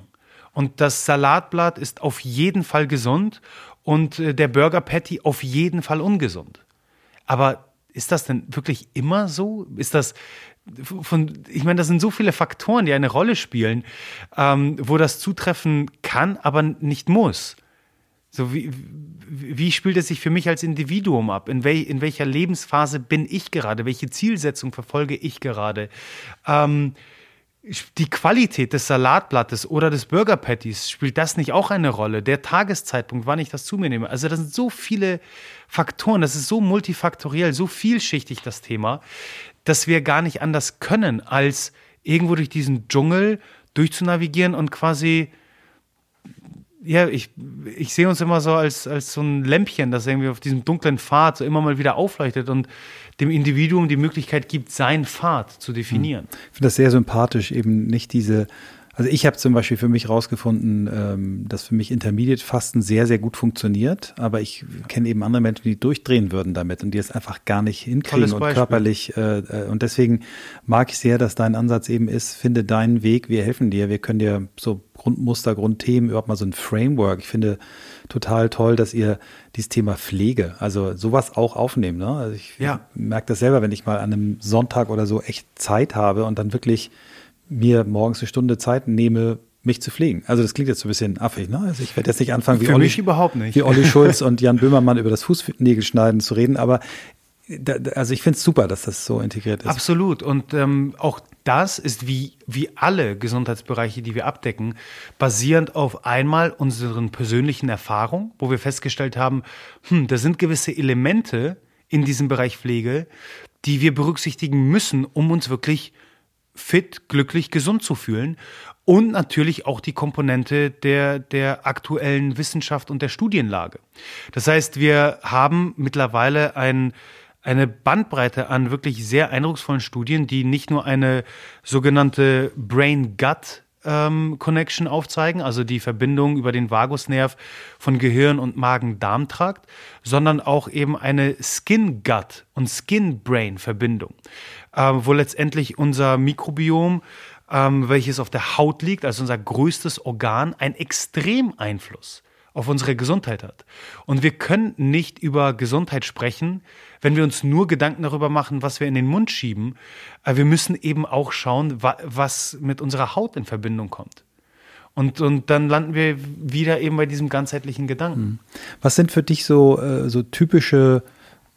Und das Salatblatt ist auf jeden Fall gesund und äh, der Burger Patty auf jeden Fall ungesund. Aber ist das denn wirklich immer so? Ist das von, ich meine, das sind so viele Faktoren, die eine Rolle spielen, ähm, wo das zutreffen kann, aber nicht muss. So wie, wie spielt es sich für mich als Individuum ab? In, wel, in welcher Lebensphase bin ich gerade? Welche Zielsetzung verfolge ich gerade? Ähm, die Qualität des Salatblattes oder des Burger Patties, spielt das nicht auch eine Rolle? Der Tageszeitpunkt, wann ich das zu mir nehme. Also das sind so viele Faktoren, das ist so multifaktoriell, so vielschichtig das Thema, dass wir gar nicht anders können, als irgendwo durch diesen Dschungel durchzunavigieren und quasi ja, ich, ich sehe uns immer so als, als so ein Lämpchen, das irgendwie auf diesem dunklen Pfad so immer mal wieder aufleuchtet und dem Individuum die Möglichkeit gibt, seinen Pfad zu definieren. Ich finde das sehr sympathisch, eben nicht diese also ich habe zum Beispiel für mich rausgefunden, ähm, dass für mich Intermediate Fasten sehr, sehr gut funktioniert, aber ich kenne eben andere Menschen, die durchdrehen würden damit und die es einfach gar nicht hinkriegen und körperlich. Äh, äh, und deswegen mag ich sehr, dass dein Ansatz eben ist, finde deinen Weg, wir helfen dir, wir können dir so Grundmuster, Grundthemen, überhaupt mal so ein Framework. Ich finde total toll, dass ihr dieses Thema Pflege, also sowas auch aufnehmt. Ne? Also ich ja. merke das selber, wenn ich mal an einem Sonntag oder so echt Zeit habe und dann wirklich mir morgens eine Stunde Zeit nehme, mich zu pflegen. Also das klingt jetzt so ein bisschen affig, ne? Also ich werde jetzt nicht anfangen, wie Olli, nicht. wie Olli (laughs) Schulz und Jan Böhmermann über das Fußnägelschneiden zu reden, aber da, also ich finde es super, dass das so integriert ist. Absolut. Und ähm, auch das ist wie, wie alle Gesundheitsbereiche, die wir abdecken, basierend auf einmal unseren persönlichen Erfahrungen, wo wir festgestellt haben, hm, da sind gewisse Elemente in diesem Bereich Pflege, die wir berücksichtigen müssen, um uns wirklich fit, glücklich, gesund zu fühlen. Und natürlich auch die Komponente der, der aktuellen Wissenschaft und der Studienlage. Das heißt, wir haben mittlerweile ein, eine Bandbreite an wirklich sehr eindrucksvollen Studien, die nicht nur eine sogenannte Brain-Gut ähm, Connection aufzeigen, also die Verbindung über den Vagusnerv von Gehirn und Magen-Darm-Trakt, sondern auch eben eine Skin-Gut und Skin-Brain-Verbindung ähm, wo letztendlich unser Mikrobiom, ähm, welches auf der Haut liegt, also unser größtes Organ, einen Extremeinfluss auf unsere Gesundheit hat. Und wir können nicht über Gesundheit sprechen, wenn wir uns nur Gedanken darüber machen, was wir in den Mund schieben. Wir müssen eben auch schauen, was mit unserer Haut in Verbindung kommt. Und, und dann landen wir wieder eben bei diesem ganzheitlichen Gedanken. Hm. Was sind für dich so, äh, so typische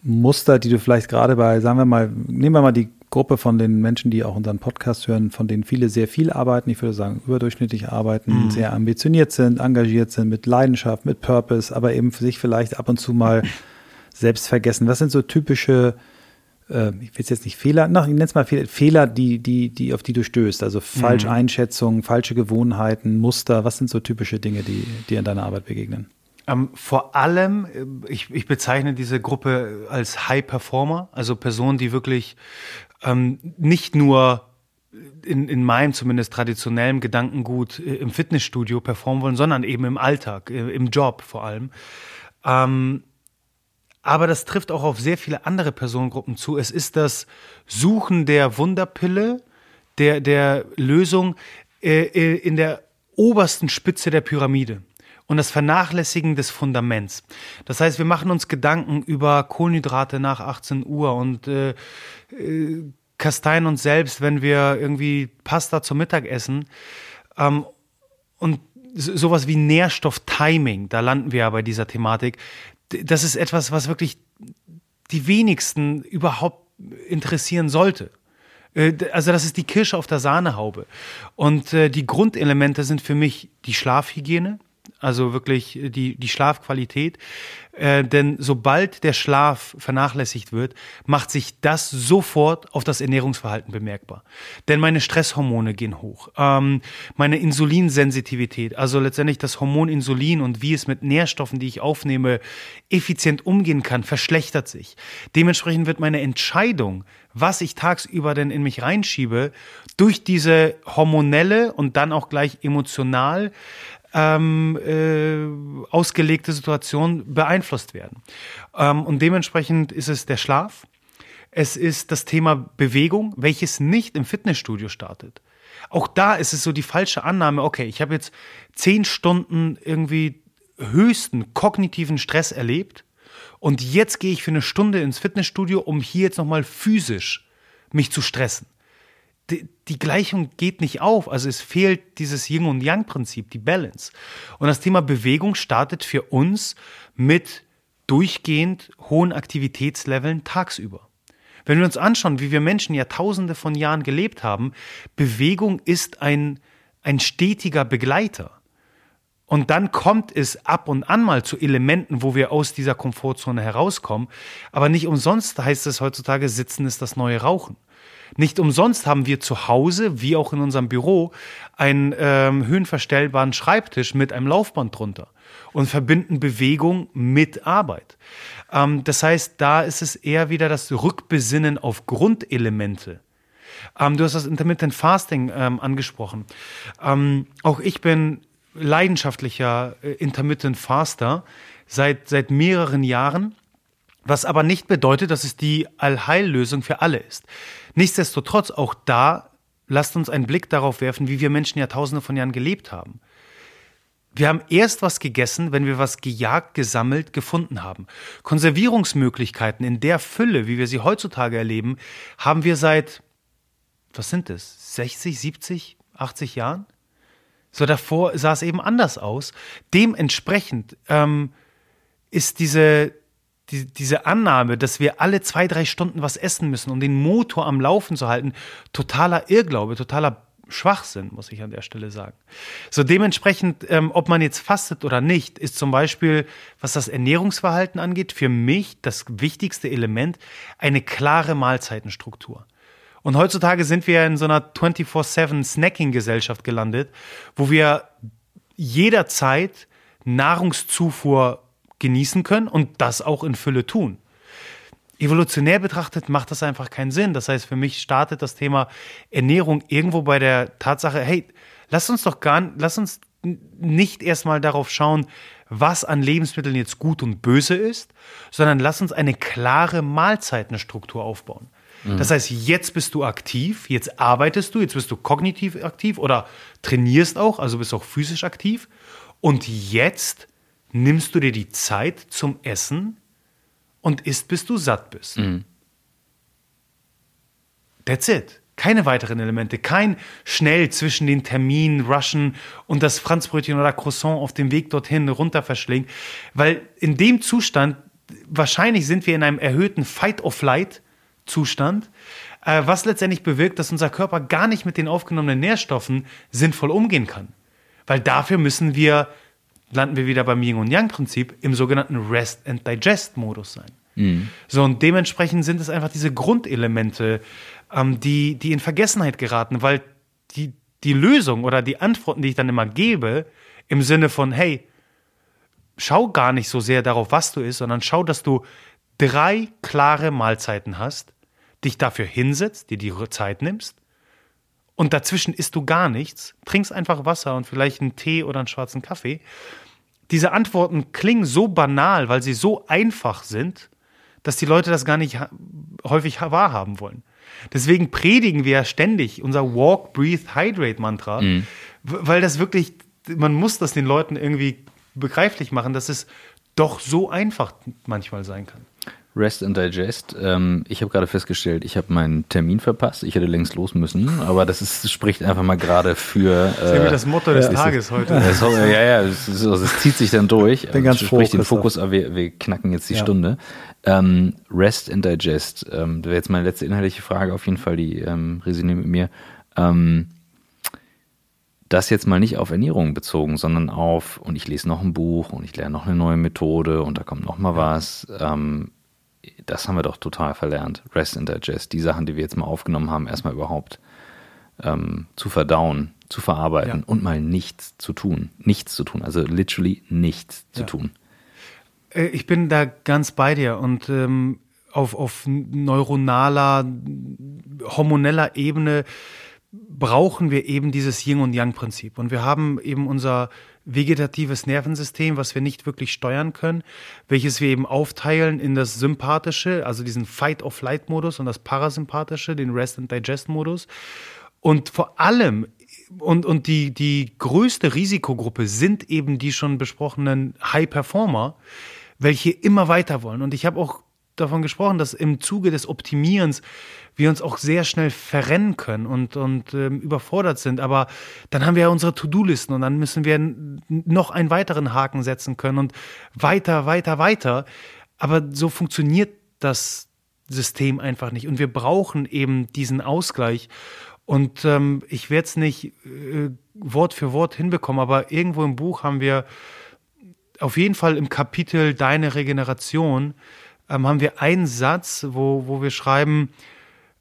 Muster, die du vielleicht gerade bei, sagen wir mal, nehmen wir mal die Gruppe von den Menschen, die auch unseren Podcast hören, von denen viele sehr viel arbeiten, ich würde sagen überdurchschnittlich arbeiten, mhm. sehr ambitioniert sind, engagiert sind, mit Leidenschaft, mit Purpose, aber eben für sich vielleicht ab und zu mal (laughs) selbst vergessen. Was sind so typische, äh, ich will es jetzt nicht Fehler, nach, ich nenne es mal Fehler, Fehler, die, die, die, auf die du stößt, also Falscheinschätzungen, mhm. falsche Gewohnheiten, Muster, was sind so typische Dinge, die dir in deiner Arbeit begegnen? Ähm, vor allem, äh, ich, ich bezeichne diese Gruppe als High Performer, also Personen, die wirklich ähm, nicht nur in, in meinem zumindest traditionellen Gedankengut äh, im Fitnessstudio performen wollen, sondern eben im Alltag, äh, im Job vor allem. Ähm, aber das trifft auch auf sehr viele andere Personengruppen zu. Es ist das Suchen der Wunderpille, der, der Lösung äh, äh in der obersten Spitze der Pyramide und das Vernachlässigen des Fundaments. Das heißt, wir machen uns Gedanken über Kohlenhydrate nach 18 Uhr und äh, äh, kasteien uns selbst, wenn wir irgendwie Pasta zum Mittag essen. Ähm, und sowas wie Nährstofftiming, da landen wir ja bei dieser Thematik. Das ist etwas, was wirklich die wenigsten überhaupt interessieren sollte. Äh, also das ist die Kirsche auf der Sahnehaube. Und äh, die Grundelemente sind für mich die Schlafhygiene, also wirklich die, die Schlafqualität. Äh, denn sobald der Schlaf vernachlässigt wird, macht sich das sofort auf das Ernährungsverhalten bemerkbar. Denn meine Stresshormone gehen hoch, ähm, meine Insulinsensitivität, also letztendlich das Hormon Insulin und wie es mit Nährstoffen, die ich aufnehme, effizient umgehen kann, verschlechtert sich. Dementsprechend wird meine Entscheidung, was ich tagsüber denn in mich reinschiebe, durch diese hormonelle und dann auch gleich emotional ähm, äh, ausgelegte Situation beeinflusst werden. Ähm, und dementsprechend ist es der Schlaf. Es ist das Thema Bewegung, welches nicht im Fitnessstudio startet. Auch da ist es so die falsche Annahme, okay, ich habe jetzt zehn Stunden irgendwie höchsten kognitiven Stress erlebt und jetzt gehe ich für eine Stunde ins Fitnessstudio, um hier jetzt nochmal physisch mich zu stressen die, die, Gleichung geht nicht auf. Also es fehlt dieses Yin und Yang Prinzip, die Balance. Und das Thema Bewegung startet für uns mit durchgehend hohen Aktivitätsleveln tagsüber. Wenn wir uns anschauen, wie wir Menschen Jahrtausende von Jahren gelebt haben, Bewegung ist ein, ein stetiger Begleiter. Und dann kommt es ab und an mal zu Elementen, wo wir aus dieser Komfortzone herauskommen. Aber nicht umsonst heißt es heutzutage, Sitzen ist das neue Rauchen. Nicht umsonst haben wir zu Hause, wie auch in unserem Büro, einen ähm, höhenverstellbaren Schreibtisch mit einem Laufband drunter und verbinden Bewegung mit Arbeit. Ähm, das heißt, da ist es eher wieder das Rückbesinnen auf Grundelemente. Ähm, du hast das Intermittent Fasting ähm, angesprochen. Ähm, auch ich bin leidenschaftlicher äh, Intermittent Faster seit, seit mehreren Jahren. Was aber nicht bedeutet, dass es die Allheillösung für alle ist. Nichtsdestotrotz, auch da, lasst uns einen Blick darauf werfen, wie wir Menschen Jahrtausende von Jahren gelebt haben. Wir haben erst was gegessen, wenn wir was gejagt, gesammelt, gefunden haben. Konservierungsmöglichkeiten in der Fülle, wie wir sie heutzutage erleben, haben wir seit, was sind es, 60, 70, 80 Jahren? So davor sah es eben anders aus. Dementsprechend ähm, ist diese, die, diese Annahme, dass wir alle zwei, drei Stunden was essen müssen, um den Motor am Laufen zu halten, totaler Irrglaube, totaler Schwachsinn, muss ich an der Stelle sagen. So dementsprechend, ähm, ob man jetzt fastet oder nicht, ist zum Beispiel, was das Ernährungsverhalten angeht, für mich das wichtigste Element eine klare Mahlzeitenstruktur. Und heutzutage sind wir in so einer 24-7 Snacking-Gesellschaft gelandet, wo wir jederzeit Nahrungszufuhr genießen können und das auch in Fülle tun. Evolutionär betrachtet macht das einfach keinen Sinn. Das heißt, für mich startet das Thema Ernährung irgendwo bei der Tatsache, hey, lass uns doch gar, lass uns nicht erstmal darauf schauen, was an Lebensmitteln jetzt gut und böse ist, sondern lass uns eine klare Mahlzeitenstruktur aufbauen. Mhm. Das heißt, jetzt bist du aktiv, jetzt arbeitest du, jetzt bist du kognitiv aktiv oder trainierst auch, also bist auch physisch aktiv. Und jetzt nimmst du dir die Zeit zum Essen und isst, bis du satt bist. Mhm. That's it. Keine weiteren Elemente. Kein schnell zwischen den Terminen rushen und das Franzbrötchen oder Croissant auf dem Weg dorthin runter verschlingen. Weil in dem Zustand, wahrscheinlich sind wir in einem erhöhten Fight-of-Light-Zustand, äh, was letztendlich bewirkt, dass unser Körper gar nicht mit den aufgenommenen Nährstoffen sinnvoll umgehen kann. Weil dafür müssen wir landen wir wieder beim Yin und Yang Prinzip im sogenannten Rest and Digest Modus sein. Mhm. So und dementsprechend sind es einfach diese Grundelemente, ähm, die die in Vergessenheit geraten, weil die die Lösung oder die Antworten, die ich dann immer gebe, im Sinne von hey, schau gar nicht so sehr darauf, was du isst, sondern schau, dass du drei klare Mahlzeiten hast, dich dafür hinsetzt, dir die Zeit nimmst und dazwischen isst du gar nichts, trinkst einfach Wasser und vielleicht einen Tee oder einen schwarzen Kaffee. Diese Antworten klingen so banal, weil sie so einfach sind, dass die Leute das gar nicht häufig wahrhaben wollen. Deswegen predigen wir ständig unser Walk, Breathe, Hydrate Mantra, mhm. weil das wirklich, man muss das den Leuten irgendwie begreiflich machen, dass es doch so einfach manchmal sein kann. Rest and Digest. Ähm, ich habe gerade festgestellt, ich habe meinen Termin verpasst. Ich hätte längst los müssen, aber das ist, spricht einfach mal gerade für. Äh, das ist ja das Motto des ja, Tages heute. Das, ja, ja, es, es, zieht sich dann durch. Bin ganz spricht den Fokus, aber wir, wir, knacken jetzt die ja. Stunde. Ähm, Rest and Digest. Ähm, das wäre jetzt meine letzte inhaltliche Frage, auf jeden Fall die ähm, Resümee mit mir. Ähm, das jetzt mal nicht auf Ernährung bezogen, sondern auf, und ich lese noch ein Buch und ich lerne noch eine neue Methode und da kommt noch mal was. Ähm, das haben wir doch total verlernt. Rest and Digest, die Sachen, die wir jetzt mal aufgenommen haben, erstmal überhaupt ähm, zu verdauen, zu verarbeiten ja. und mal nichts zu tun. Nichts zu tun, also literally nichts ja. zu tun. Äh, ich bin da ganz bei dir und ähm, auf, auf neuronaler, hormoneller Ebene brauchen wir eben dieses Yin- und Yang-Prinzip. Und wir haben eben unser vegetatives Nervensystem, was wir nicht wirklich steuern können, welches wir eben aufteilen in das sympathische, also diesen Fight-of-Flight-Modus und das parasympathische, den Rest-and-Digest-Modus. Und vor allem und, und die, die größte Risikogruppe sind eben die schon besprochenen High Performer, welche immer weiter wollen. Und ich habe auch davon gesprochen, dass im Zuge des Optimierens wir uns auch sehr schnell verrennen können und, und ähm, überfordert sind. Aber dann haben wir ja unsere To-Do-Listen und dann müssen wir noch einen weiteren Haken setzen können und weiter, weiter, weiter. Aber so funktioniert das System einfach nicht. Und wir brauchen eben diesen Ausgleich. Und ähm, ich werde es nicht äh, Wort für Wort hinbekommen, aber irgendwo im Buch haben wir auf jeden Fall im Kapitel Deine Regeneration ähm, haben wir einen Satz, wo, wo wir schreiben,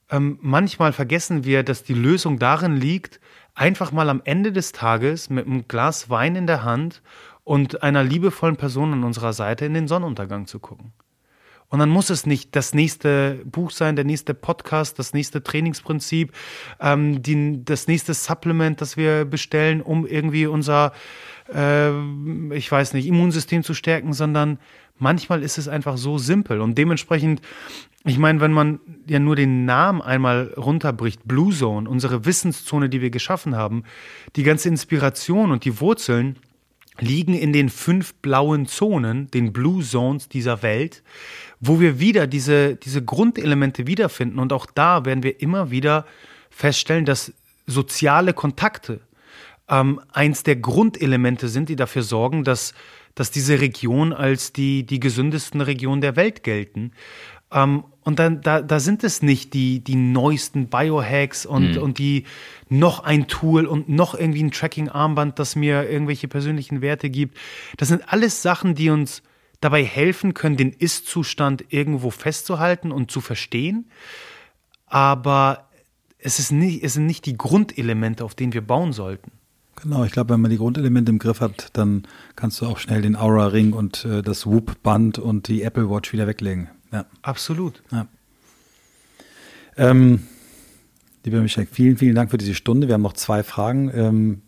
ähm, manchmal vergessen wir, dass die Lösung darin liegt, einfach mal am Ende des Tages mit einem Glas Wein in der Hand und einer liebevollen Person an unserer Seite in den Sonnenuntergang zu gucken. Und dann muss es nicht das nächste Buch sein, der nächste Podcast, das nächste Trainingsprinzip, ähm, die, das nächste Supplement, das wir bestellen, um irgendwie unser, äh, ich weiß nicht, Immunsystem zu stärken, sondern manchmal ist es einfach so simpel. Und dementsprechend, ich meine, wenn man ja nur den Namen einmal runterbricht, Blue Zone, unsere Wissenszone, die wir geschaffen haben, die ganze Inspiration und die Wurzeln, liegen in den fünf blauen Zonen, den Blue Zones dieser Welt, wo wir wieder diese, diese Grundelemente wiederfinden. Und auch da werden wir immer wieder feststellen, dass soziale Kontakte ähm, eins der Grundelemente sind, die dafür sorgen, dass, dass diese Region als die, die gesündesten Regionen der Welt gelten. Ähm, und dann, da, da sind es nicht die, die neuesten Biohacks und, mhm. und die noch ein Tool und noch irgendwie ein Tracking-Armband, das mir irgendwelche persönlichen Werte gibt. Das sind alles Sachen, die uns dabei helfen können, den Ist-Zustand irgendwo festzuhalten und zu verstehen. Aber es, ist nicht, es sind nicht die Grundelemente, auf denen wir bauen sollten. Genau, ich glaube, wenn man die Grundelemente im Griff hat, dann kannst du auch schnell den Aura-Ring und äh, das Whoop-Band und die Apple Watch wieder weglegen. Ja. Absolut. Ja. Ähm, lieber Michael, vielen, vielen Dank für diese Stunde. Wir haben noch zwei Fragen. Ähm,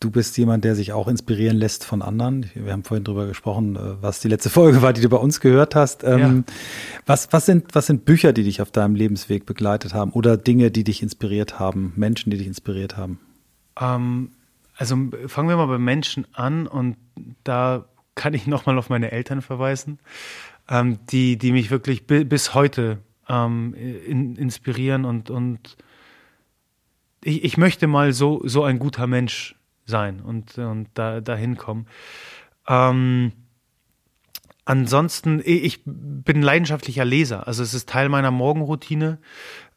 du bist jemand, der sich auch inspirieren lässt von anderen. Wir haben vorhin darüber gesprochen, äh, was die letzte (laughs) Folge war, die du bei uns gehört hast. Ähm, ja. was, was, sind, was sind Bücher, die dich auf deinem Lebensweg begleitet haben oder Dinge, die dich inspiriert haben, Menschen, die dich inspiriert haben? Ähm, also fangen wir mal bei Menschen an und da kann ich (laughs) nochmal auf meine Eltern verweisen, ähm, die, die mich wirklich bis heute ähm, in, inspirieren und, und ich, ich möchte mal so, so ein guter Mensch sein und, und da, dahin kommen. Ähm, ansonsten, ich bin leidenschaftlicher Leser. Also es ist Teil meiner Morgenroutine.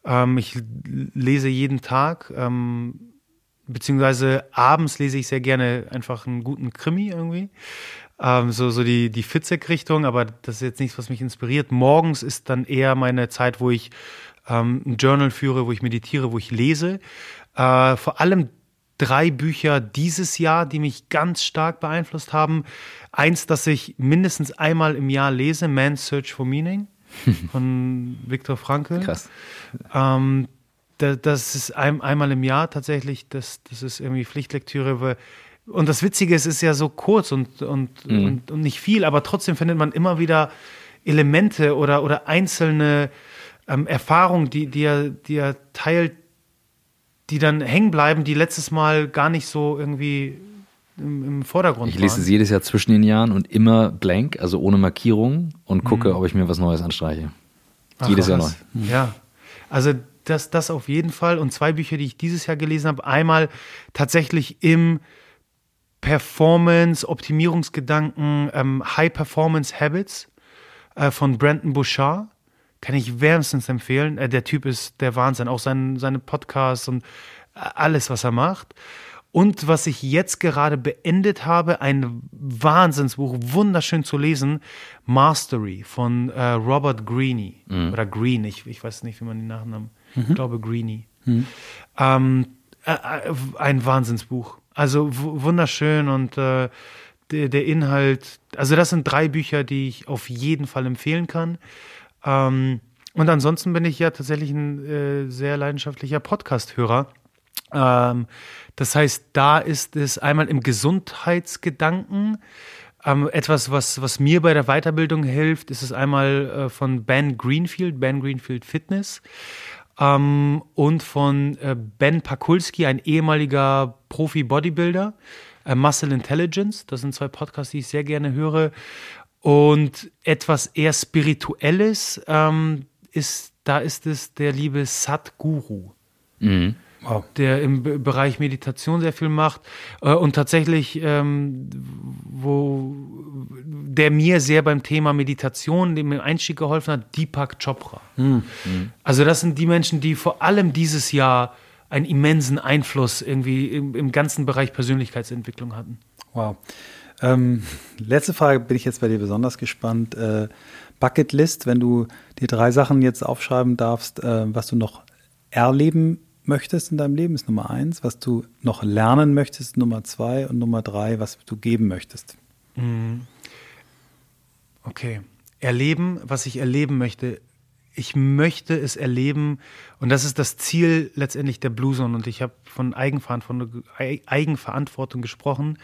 Ähm, ich lese jeden Tag. Ähm, beziehungsweise abends lese ich sehr gerne einfach einen guten Krimi irgendwie. Ähm, so, so die, die Fitzek-Richtung, aber das ist jetzt nichts, was mich inspiriert. Morgens ist dann eher meine Zeit, wo ich ähm, ein Journal führe, wo ich meditiere, wo ich lese. Äh, vor allem drei Bücher dieses Jahr, die mich ganz stark beeinflusst haben. Eins, das ich mindestens einmal im Jahr lese, Man's Search for Meaning (laughs) von Viktor Frankl. Krass. Ähm, das ist ein, einmal im Jahr tatsächlich, das, das ist irgendwie Pflichtlektüre. Und das Witzige ist, es ist ja so kurz und, und, mhm. und, und, nicht viel, aber trotzdem findet man immer wieder Elemente oder, oder einzelne ähm, Erfahrungen, die, die, er, die er teilt, die dann hängen bleiben, die letztes Mal gar nicht so irgendwie im, im Vordergrund Ich lese waren. es jedes Jahr zwischen den Jahren und immer blank, also ohne Markierung und gucke, Mhm. ob ich mir was Neues anstreiche. Ach, jedes Jahr neu. Ja, also das, das auf jeden Fall. Und zwei Bücher, die ich dieses Jahr gelesen habe. Einmal tatsächlich im Performance, Optimierungsgedanken, ähm, High Performance Habits äh, von Brandon Bouchard. Kann ich wärmstens empfehlen. Äh, der Typ ist der Wahnsinn. Auch sein, seine Podcasts und äh, alles, was er macht. Und was ich jetzt gerade beendet habe, ein Wahnsinnsbuch, wunderschön zu lesen, Mastery von äh, Robert Greene. Oder Green, ich, ich weiß nicht, wie man den Nachnamen, ich glaube Greene. Ähm, äh, äh, ein Wahnsinnsbuch. Also wunderschön und äh, der, der Inhalt, also das sind drei Bücher, die ich auf jeden Fall empfehlen kann. Ähm, und ansonsten bin ich ja tatsächlich ein äh, sehr leidenschaftlicher Podcast-Hörer. Ähm, das heißt, da ist es einmal im Gesundheitsgedanken. Ähm, etwas, was, was mir bei der Weiterbildung hilft, ist es einmal äh, von Ben Greenfield, Ben Greenfield Fitness. Ähm, und von äh, Ben Pakulski, ein ehemaliger Profi-Bodybuilder, äh, Muscle Intelligence. Das sind zwei Podcasts, die ich sehr gerne höre. Und etwas eher Spirituelles ähm, ist, da ist es der liebe Satguru Mhm. Wow. der im Be- Bereich Meditation sehr viel macht äh, und tatsächlich, ähm, wo der mir sehr beim Thema Meditation, dem im Einstieg geholfen hat, Deepak Chopra. Also das sind die Menschen, die vor allem dieses Jahr einen immensen Einfluss irgendwie im, im ganzen Bereich Persönlichkeitsentwicklung hatten. Wow. Ähm, letzte Frage bin ich jetzt bei dir besonders gespannt. Äh, Bucketlist, wenn du dir drei Sachen jetzt aufschreiben darfst, äh, was du noch erleben möchtest in deinem Leben, ist Nummer eins. Was du noch lernen möchtest, Nummer zwei. Und Nummer drei, was du geben möchtest. Okay. Erleben, was ich erleben möchte. Ich möchte es erleben und das ist das Ziel letztendlich der Blue Zone und ich habe von Eigenverantwortung, Ei- Eigenverantwortung gesprochen,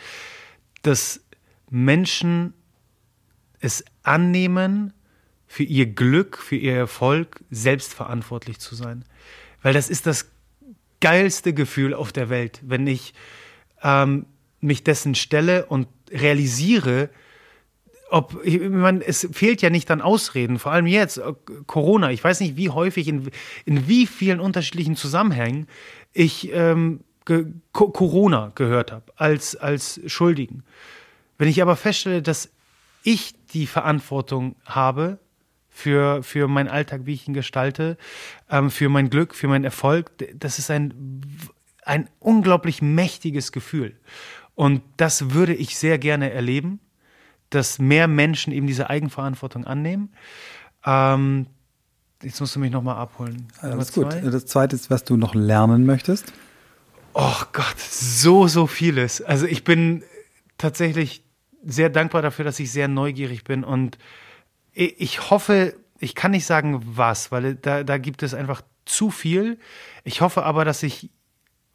dass Menschen es annehmen, für ihr Glück, für ihr Erfolg selbstverantwortlich zu sein. Weil das ist das geilste Gefühl auf der Welt, wenn ich ähm, mich dessen stelle und realisiere, ob, ich meine, es fehlt ja nicht an Ausreden, vor allem jetzt, äh, Corona. Ich weiß nicht, wie häufig, in, in wie vielen unterschiedlichen Zusammenhängen ich ähm, ge Co Corona gehört habe als, als Schuldigen. Wenn ich aber feststelle, dass ich die Verantwortung habe für, für meinen Alltag, wie ich ihn gestalte, ähm, für mein Glück, für meinen Erfolg, das ist ein, ein unglaublich mächtiges Gefühl. Und das würde ich sehr gerne erleben, dass mehr Menschen eben diese Eigenverantwortung annehmen. Ähm, jetzt musst du mich nochmal abholen. Alles gut. zwei? Das zweite ist, was du noch lernen möchtest. Oh Gott, so, so vieles. Also ich bin tatsächlich sehr dankbar dafür, dass ich sehr neugierig bin und ich hoffe, ich kann nicht sagen was, weil da, da gibt es einfach zu viel. Ich hoffe aber, dass ich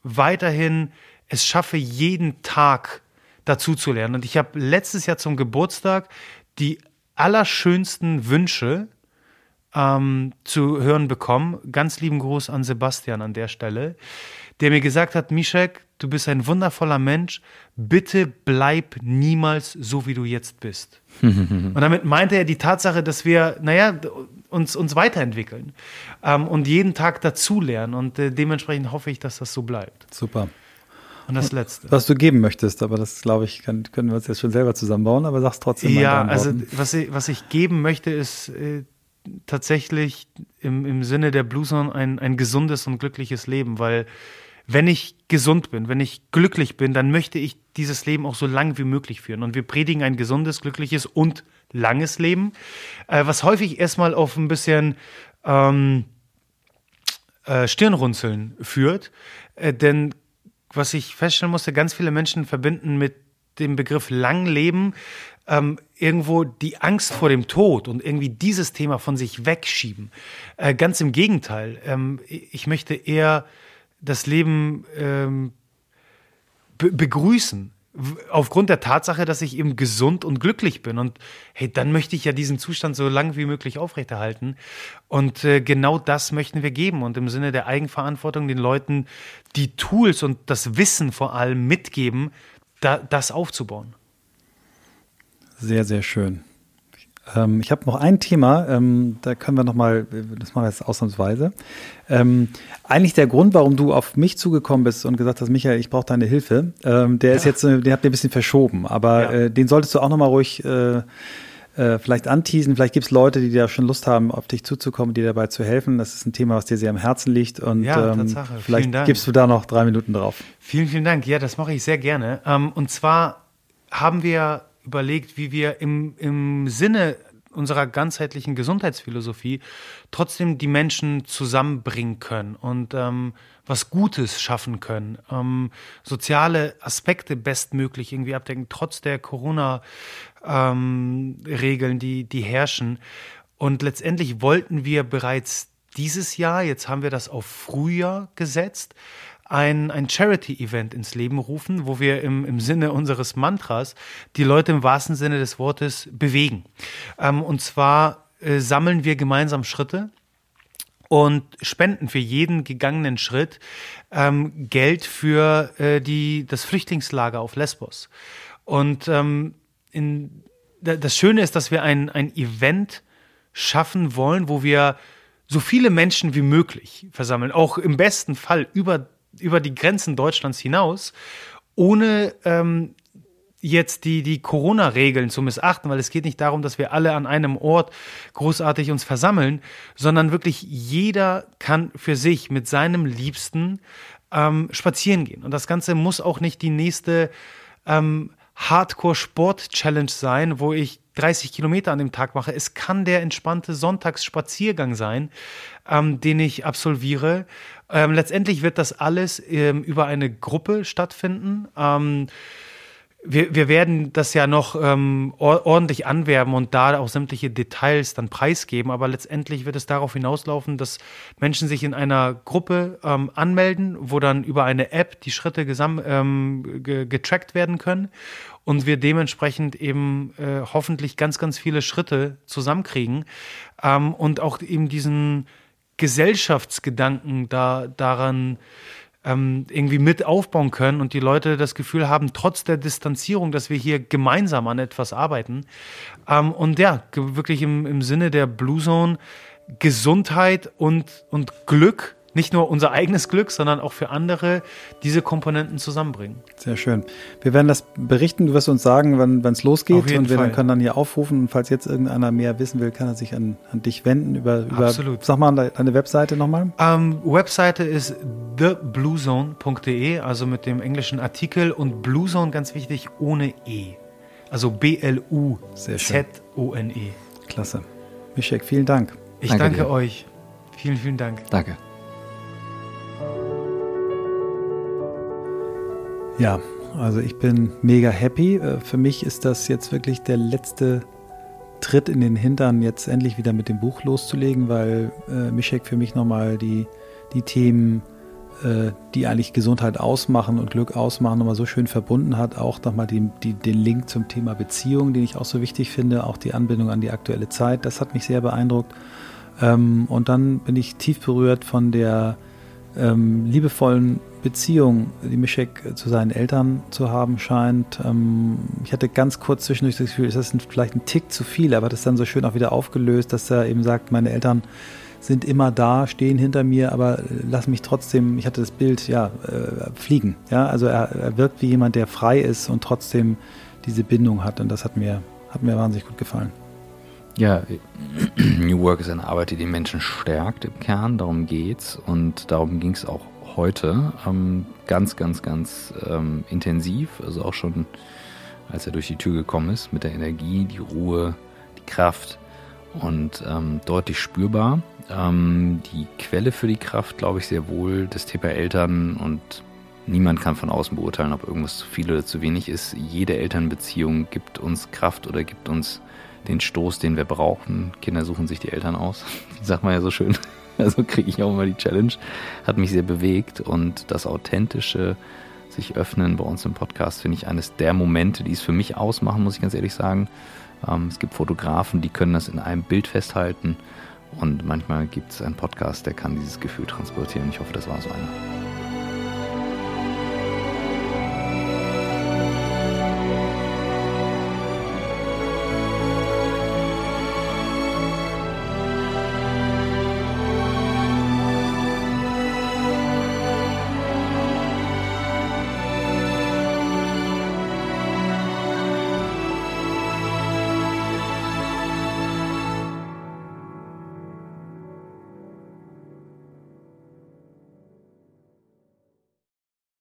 weiterhin es schaffe, jeden Tag dazu zu lernen. Und ich habe letztes Jahr zum Geburtstag die allerschönsten Wünsche ähm, zu hören bekommen. Ganz lieben Gruß an Sebastian an der Stelle, der mir gesagt hat, Mischek, du bist ein wundervoller Mensch, bitte bleib niemals so, wie du jetzt bist. (laughs) und damit meinte er die Tatsache, dass wir, naja, uns, uns weiterentwickeln ähm, und jeden Tag dazulernen. Und äh, dementsprechend hoffe ich, dass das so bleibt. Super. Und das Letzte. Was du geben möchtest, aber das glaube ich, kann, können wir uns jetzt schon selber zusammenbauen, aber sag's trotzdem mal Ja, also was ich, was ich geben möchte, ist äh, tatsächlich im, im Sinne der Blue Zone ein, ein gesundes und glückliches Leben, weil wenn ich gesund bin, wenn ich glücklich bin, dann möchte ich dieses Leben auch so lang wie möglich führen. Und wir predigen ein gesundes, glückliches und langes Leben, äh, was häufig erstmal auf ein bisschen ähm, äh, Stirnrunzeln führt. Äh, denn was ich feststellen musste, ganz viele Menschen verbinden mit dem Begriff Langleben ähm, irgendwo die Angst vor dem Tod und irgendwie dieses Thema von sich wegschieben. Äh, ganz im Gegenteil. Ähm, ich möchte eher das Leben ähm, be begrüßen. Aufgrund der Tatsache, dass ich eben gesund und glücklich bin. Und hey, dann möchte ich ja diesen Zustand so lang wie möglich aufrechterhalten. Und äh, genau das möchten wir geben. Und im Sinne der Eigenverantwortung den Leuten die Tools und das Wissen vor allem mitgeben, da, das aufzubauen. Sehr, sehr schön. Ähm, ich habe noch ein Thema, ähm, da können wir nochmal, das machen wir jetzt ausnahmsweise. Ähm, eigentlich der Grund, warum du auf mich zugekommen bist und gesagt hast, Michael, ich brauche deine Hilfe, ähm, der ja. ist jetzt, äh, den habt ihr ein bisschen verschoben, aber ja. äh, den solltest du auch nochmal ruhig äh, äh, vielleicht anteasen. Vielleicht gibt es Leute, die da schon Lust haben, auf dich zuzukommen, dir dabei zu helfen. Das ist ein Thema, was dir sehr am Herzen liegt und ja, ähm, vielleicht gibst du da noch drei Minuten drauf. Vielen, vielen Dank. Ja, das mache ich sehr gerne. Ähm, und zwar haben wir überlegt, wie wir im, im Sinne unserer ganzheitlichen Gesundheitsphilosophie trotzdem die Menschen zusammenbringen können und ähm, was Gutes schaffen können, ähm, soziale Aspekte bestmöglich irgendwie abdecken, trotz der Corona-Regeln, ähm, die, die herrschen. Und letztendlich wollten wir bereits dieses Jahr, jetzt haben wir das auf Frühjahr gesetzt, ein, ein Charity-Event ins Leben rufen, wo wir im, im Sinne unseres Mantras die Leute im wahrsten Sinne des Wortes bewegen. Ähm, und zwar äh, sammeln wir gemeinsam Schritte und spenden für jeden gegangenen Schritt ähm, Geld für äh, die, das Flüchtlingslager auf Lesbos. Und ähm, in, das Schöne ist, dass wir ein, ein Event schaffen wollen, wo wir so viele Menschen wie möglich versammeln, auch im besten Fall über über die Grenzen Deutschlands hinaus, ohne ähm, jetzt die, die Corona-Regeln zu missachten, weil es geht nicht darum, dass wir alle an einem Ort großartig uns versammeln, sondern wirklich jeder kann für sich mit seinem Liebsten ähm, spazieren gehen. Und das Ganze muss auch nicht die nächste ähm, Hardcore-Sport-Challenge sein, wo ich 30 Kilometer an dem Tag mache. Es kann der entspannte Sonntagsspaziergang sein, ähm, den ich absolviere. Ähm, letztendlich wird das alles ähm, über eine Gruppe stattfinden. Ähm, wir, wir werden das ja noch ähm, ordentlich anwerben und da auch sämtliche Details dann preisgeben, aber letztendlich wird es darauf hinauslaufen, dass Menschen sich in einer Gruppe ähm, anmelden, wo dann über eine App die Schritte ähm, getrackt werden können. Und wir dementsprechend eben äh, hoffentlich ganz, ganz viele Schritte zusammenkriegen. Ähm, und auch eben diesen Gesellschaftsgedanken da daran ähm, irgendwie mit aufbauen können und die Leute das Gefühl haben, trotz der Distanzierung, dass wir hier gemeinsam an etwas arbeiten. Ähm, und ja, wirklich im, im Sinne der Blue Zone Gesundheit und, und Glück nicht nur unser eigenes Glück, sondern auch für andere diese Komponenten zusammenbringen. Sehr schön. Wir werden das berichten. Du wirst uns sagen, wann es losgeht und wir Fall. können dann hier aufrufen. Und falls jetzt irgendeiner mehr wissen will, kann er sich an, an dich wenden über, über Absolut. Sag mal deine Webseite nochmal. Ähm, Webseite ist thebluezone.de, also mit dem englischen Artikel und Bluezone ganz wichtig ohne E. Also B-L-U-Z-O-N-E. Klasse. Mischek, vielen Dank. Ich danke, danke euch. Vielen, vielen Dank. Danke. Ja, also ich bin mega happy. Äh, für mich ist das jetzt wirklich der letzte Tritt in den Hintern, jetzt endlich wieder mit dem Buch loszulegen, weil äh, Mischek für mich nochmal die, die Themen, äh, die eigentlich Gesundheit ausmachen und Glück ausmachen, nochmal so schön verbunden hat. Auch nochmal die, die, den Link zum Thema Beziehung, den ich auch so wichtig finde, auch die Anbindung an die aktuelle Zeit. Das hat mich sehr beeindruckt. Ähm, und dann bin ich tief berührt von der ähm, liebevollen Beziehung, die Mischek zu seinen Eltern zu haben scheint. Ähm, ich hatte ganz kurz zwischendurch das Gefühl, ist das vielleicht ein Tick zu viel, aber das ist dann so schön auch wieder aufgelöst, dass er eben sagt, meine Eltern sind immer da, stehen hinter mir, aber lass mich trotzdem, ich hatte das Bild, ja, äh, fliegen. Ja, also er, er wirkt wie jemand, der frei ist und trotzdem diese Bindung hat und das hat mir, hat mir wahnsinnig gut gefallen. Ja, (clears throat) New Work ist eine Arbeit, die den Menschen stärkt im Kern, darum geht's und darum ging es auch heute ähm, ganz, ganz, ganz ähm, intensiv, also auch schon als er durch die Tür gekommen ist, mit der Energie, die Ruhe, die Kraft und ähm, deutlich spürbar. Ähm, die Quelle für die Kraft, glaube ich, sehr wohl das Thema Eltern und niemand kann von außen beurteilen, ob irgendwas zu viel oder zu wenig ist. Jede Elternbeziehung gibt uns Kraft oder gibt uns den Stoß, den wir brauchen. Kinder suchen sich die Eltern aus, (laughs) sagt man ja so schön. (laughs) Also kriege ich auch immer die Challenge. Hat mich sehr bewegt und das authentische sich öffnen bei uns im Podcast finde ich eines der Momente, die es für mich ausmachen, muss ich ganz ehrlich sagen. Ähm, es gibt Fotografen, die können das in einem Bild festhalten und manchmal gibt es einen Podcast, der kann dieses Gefühl transportieren. Ich hoffe, das war so einer.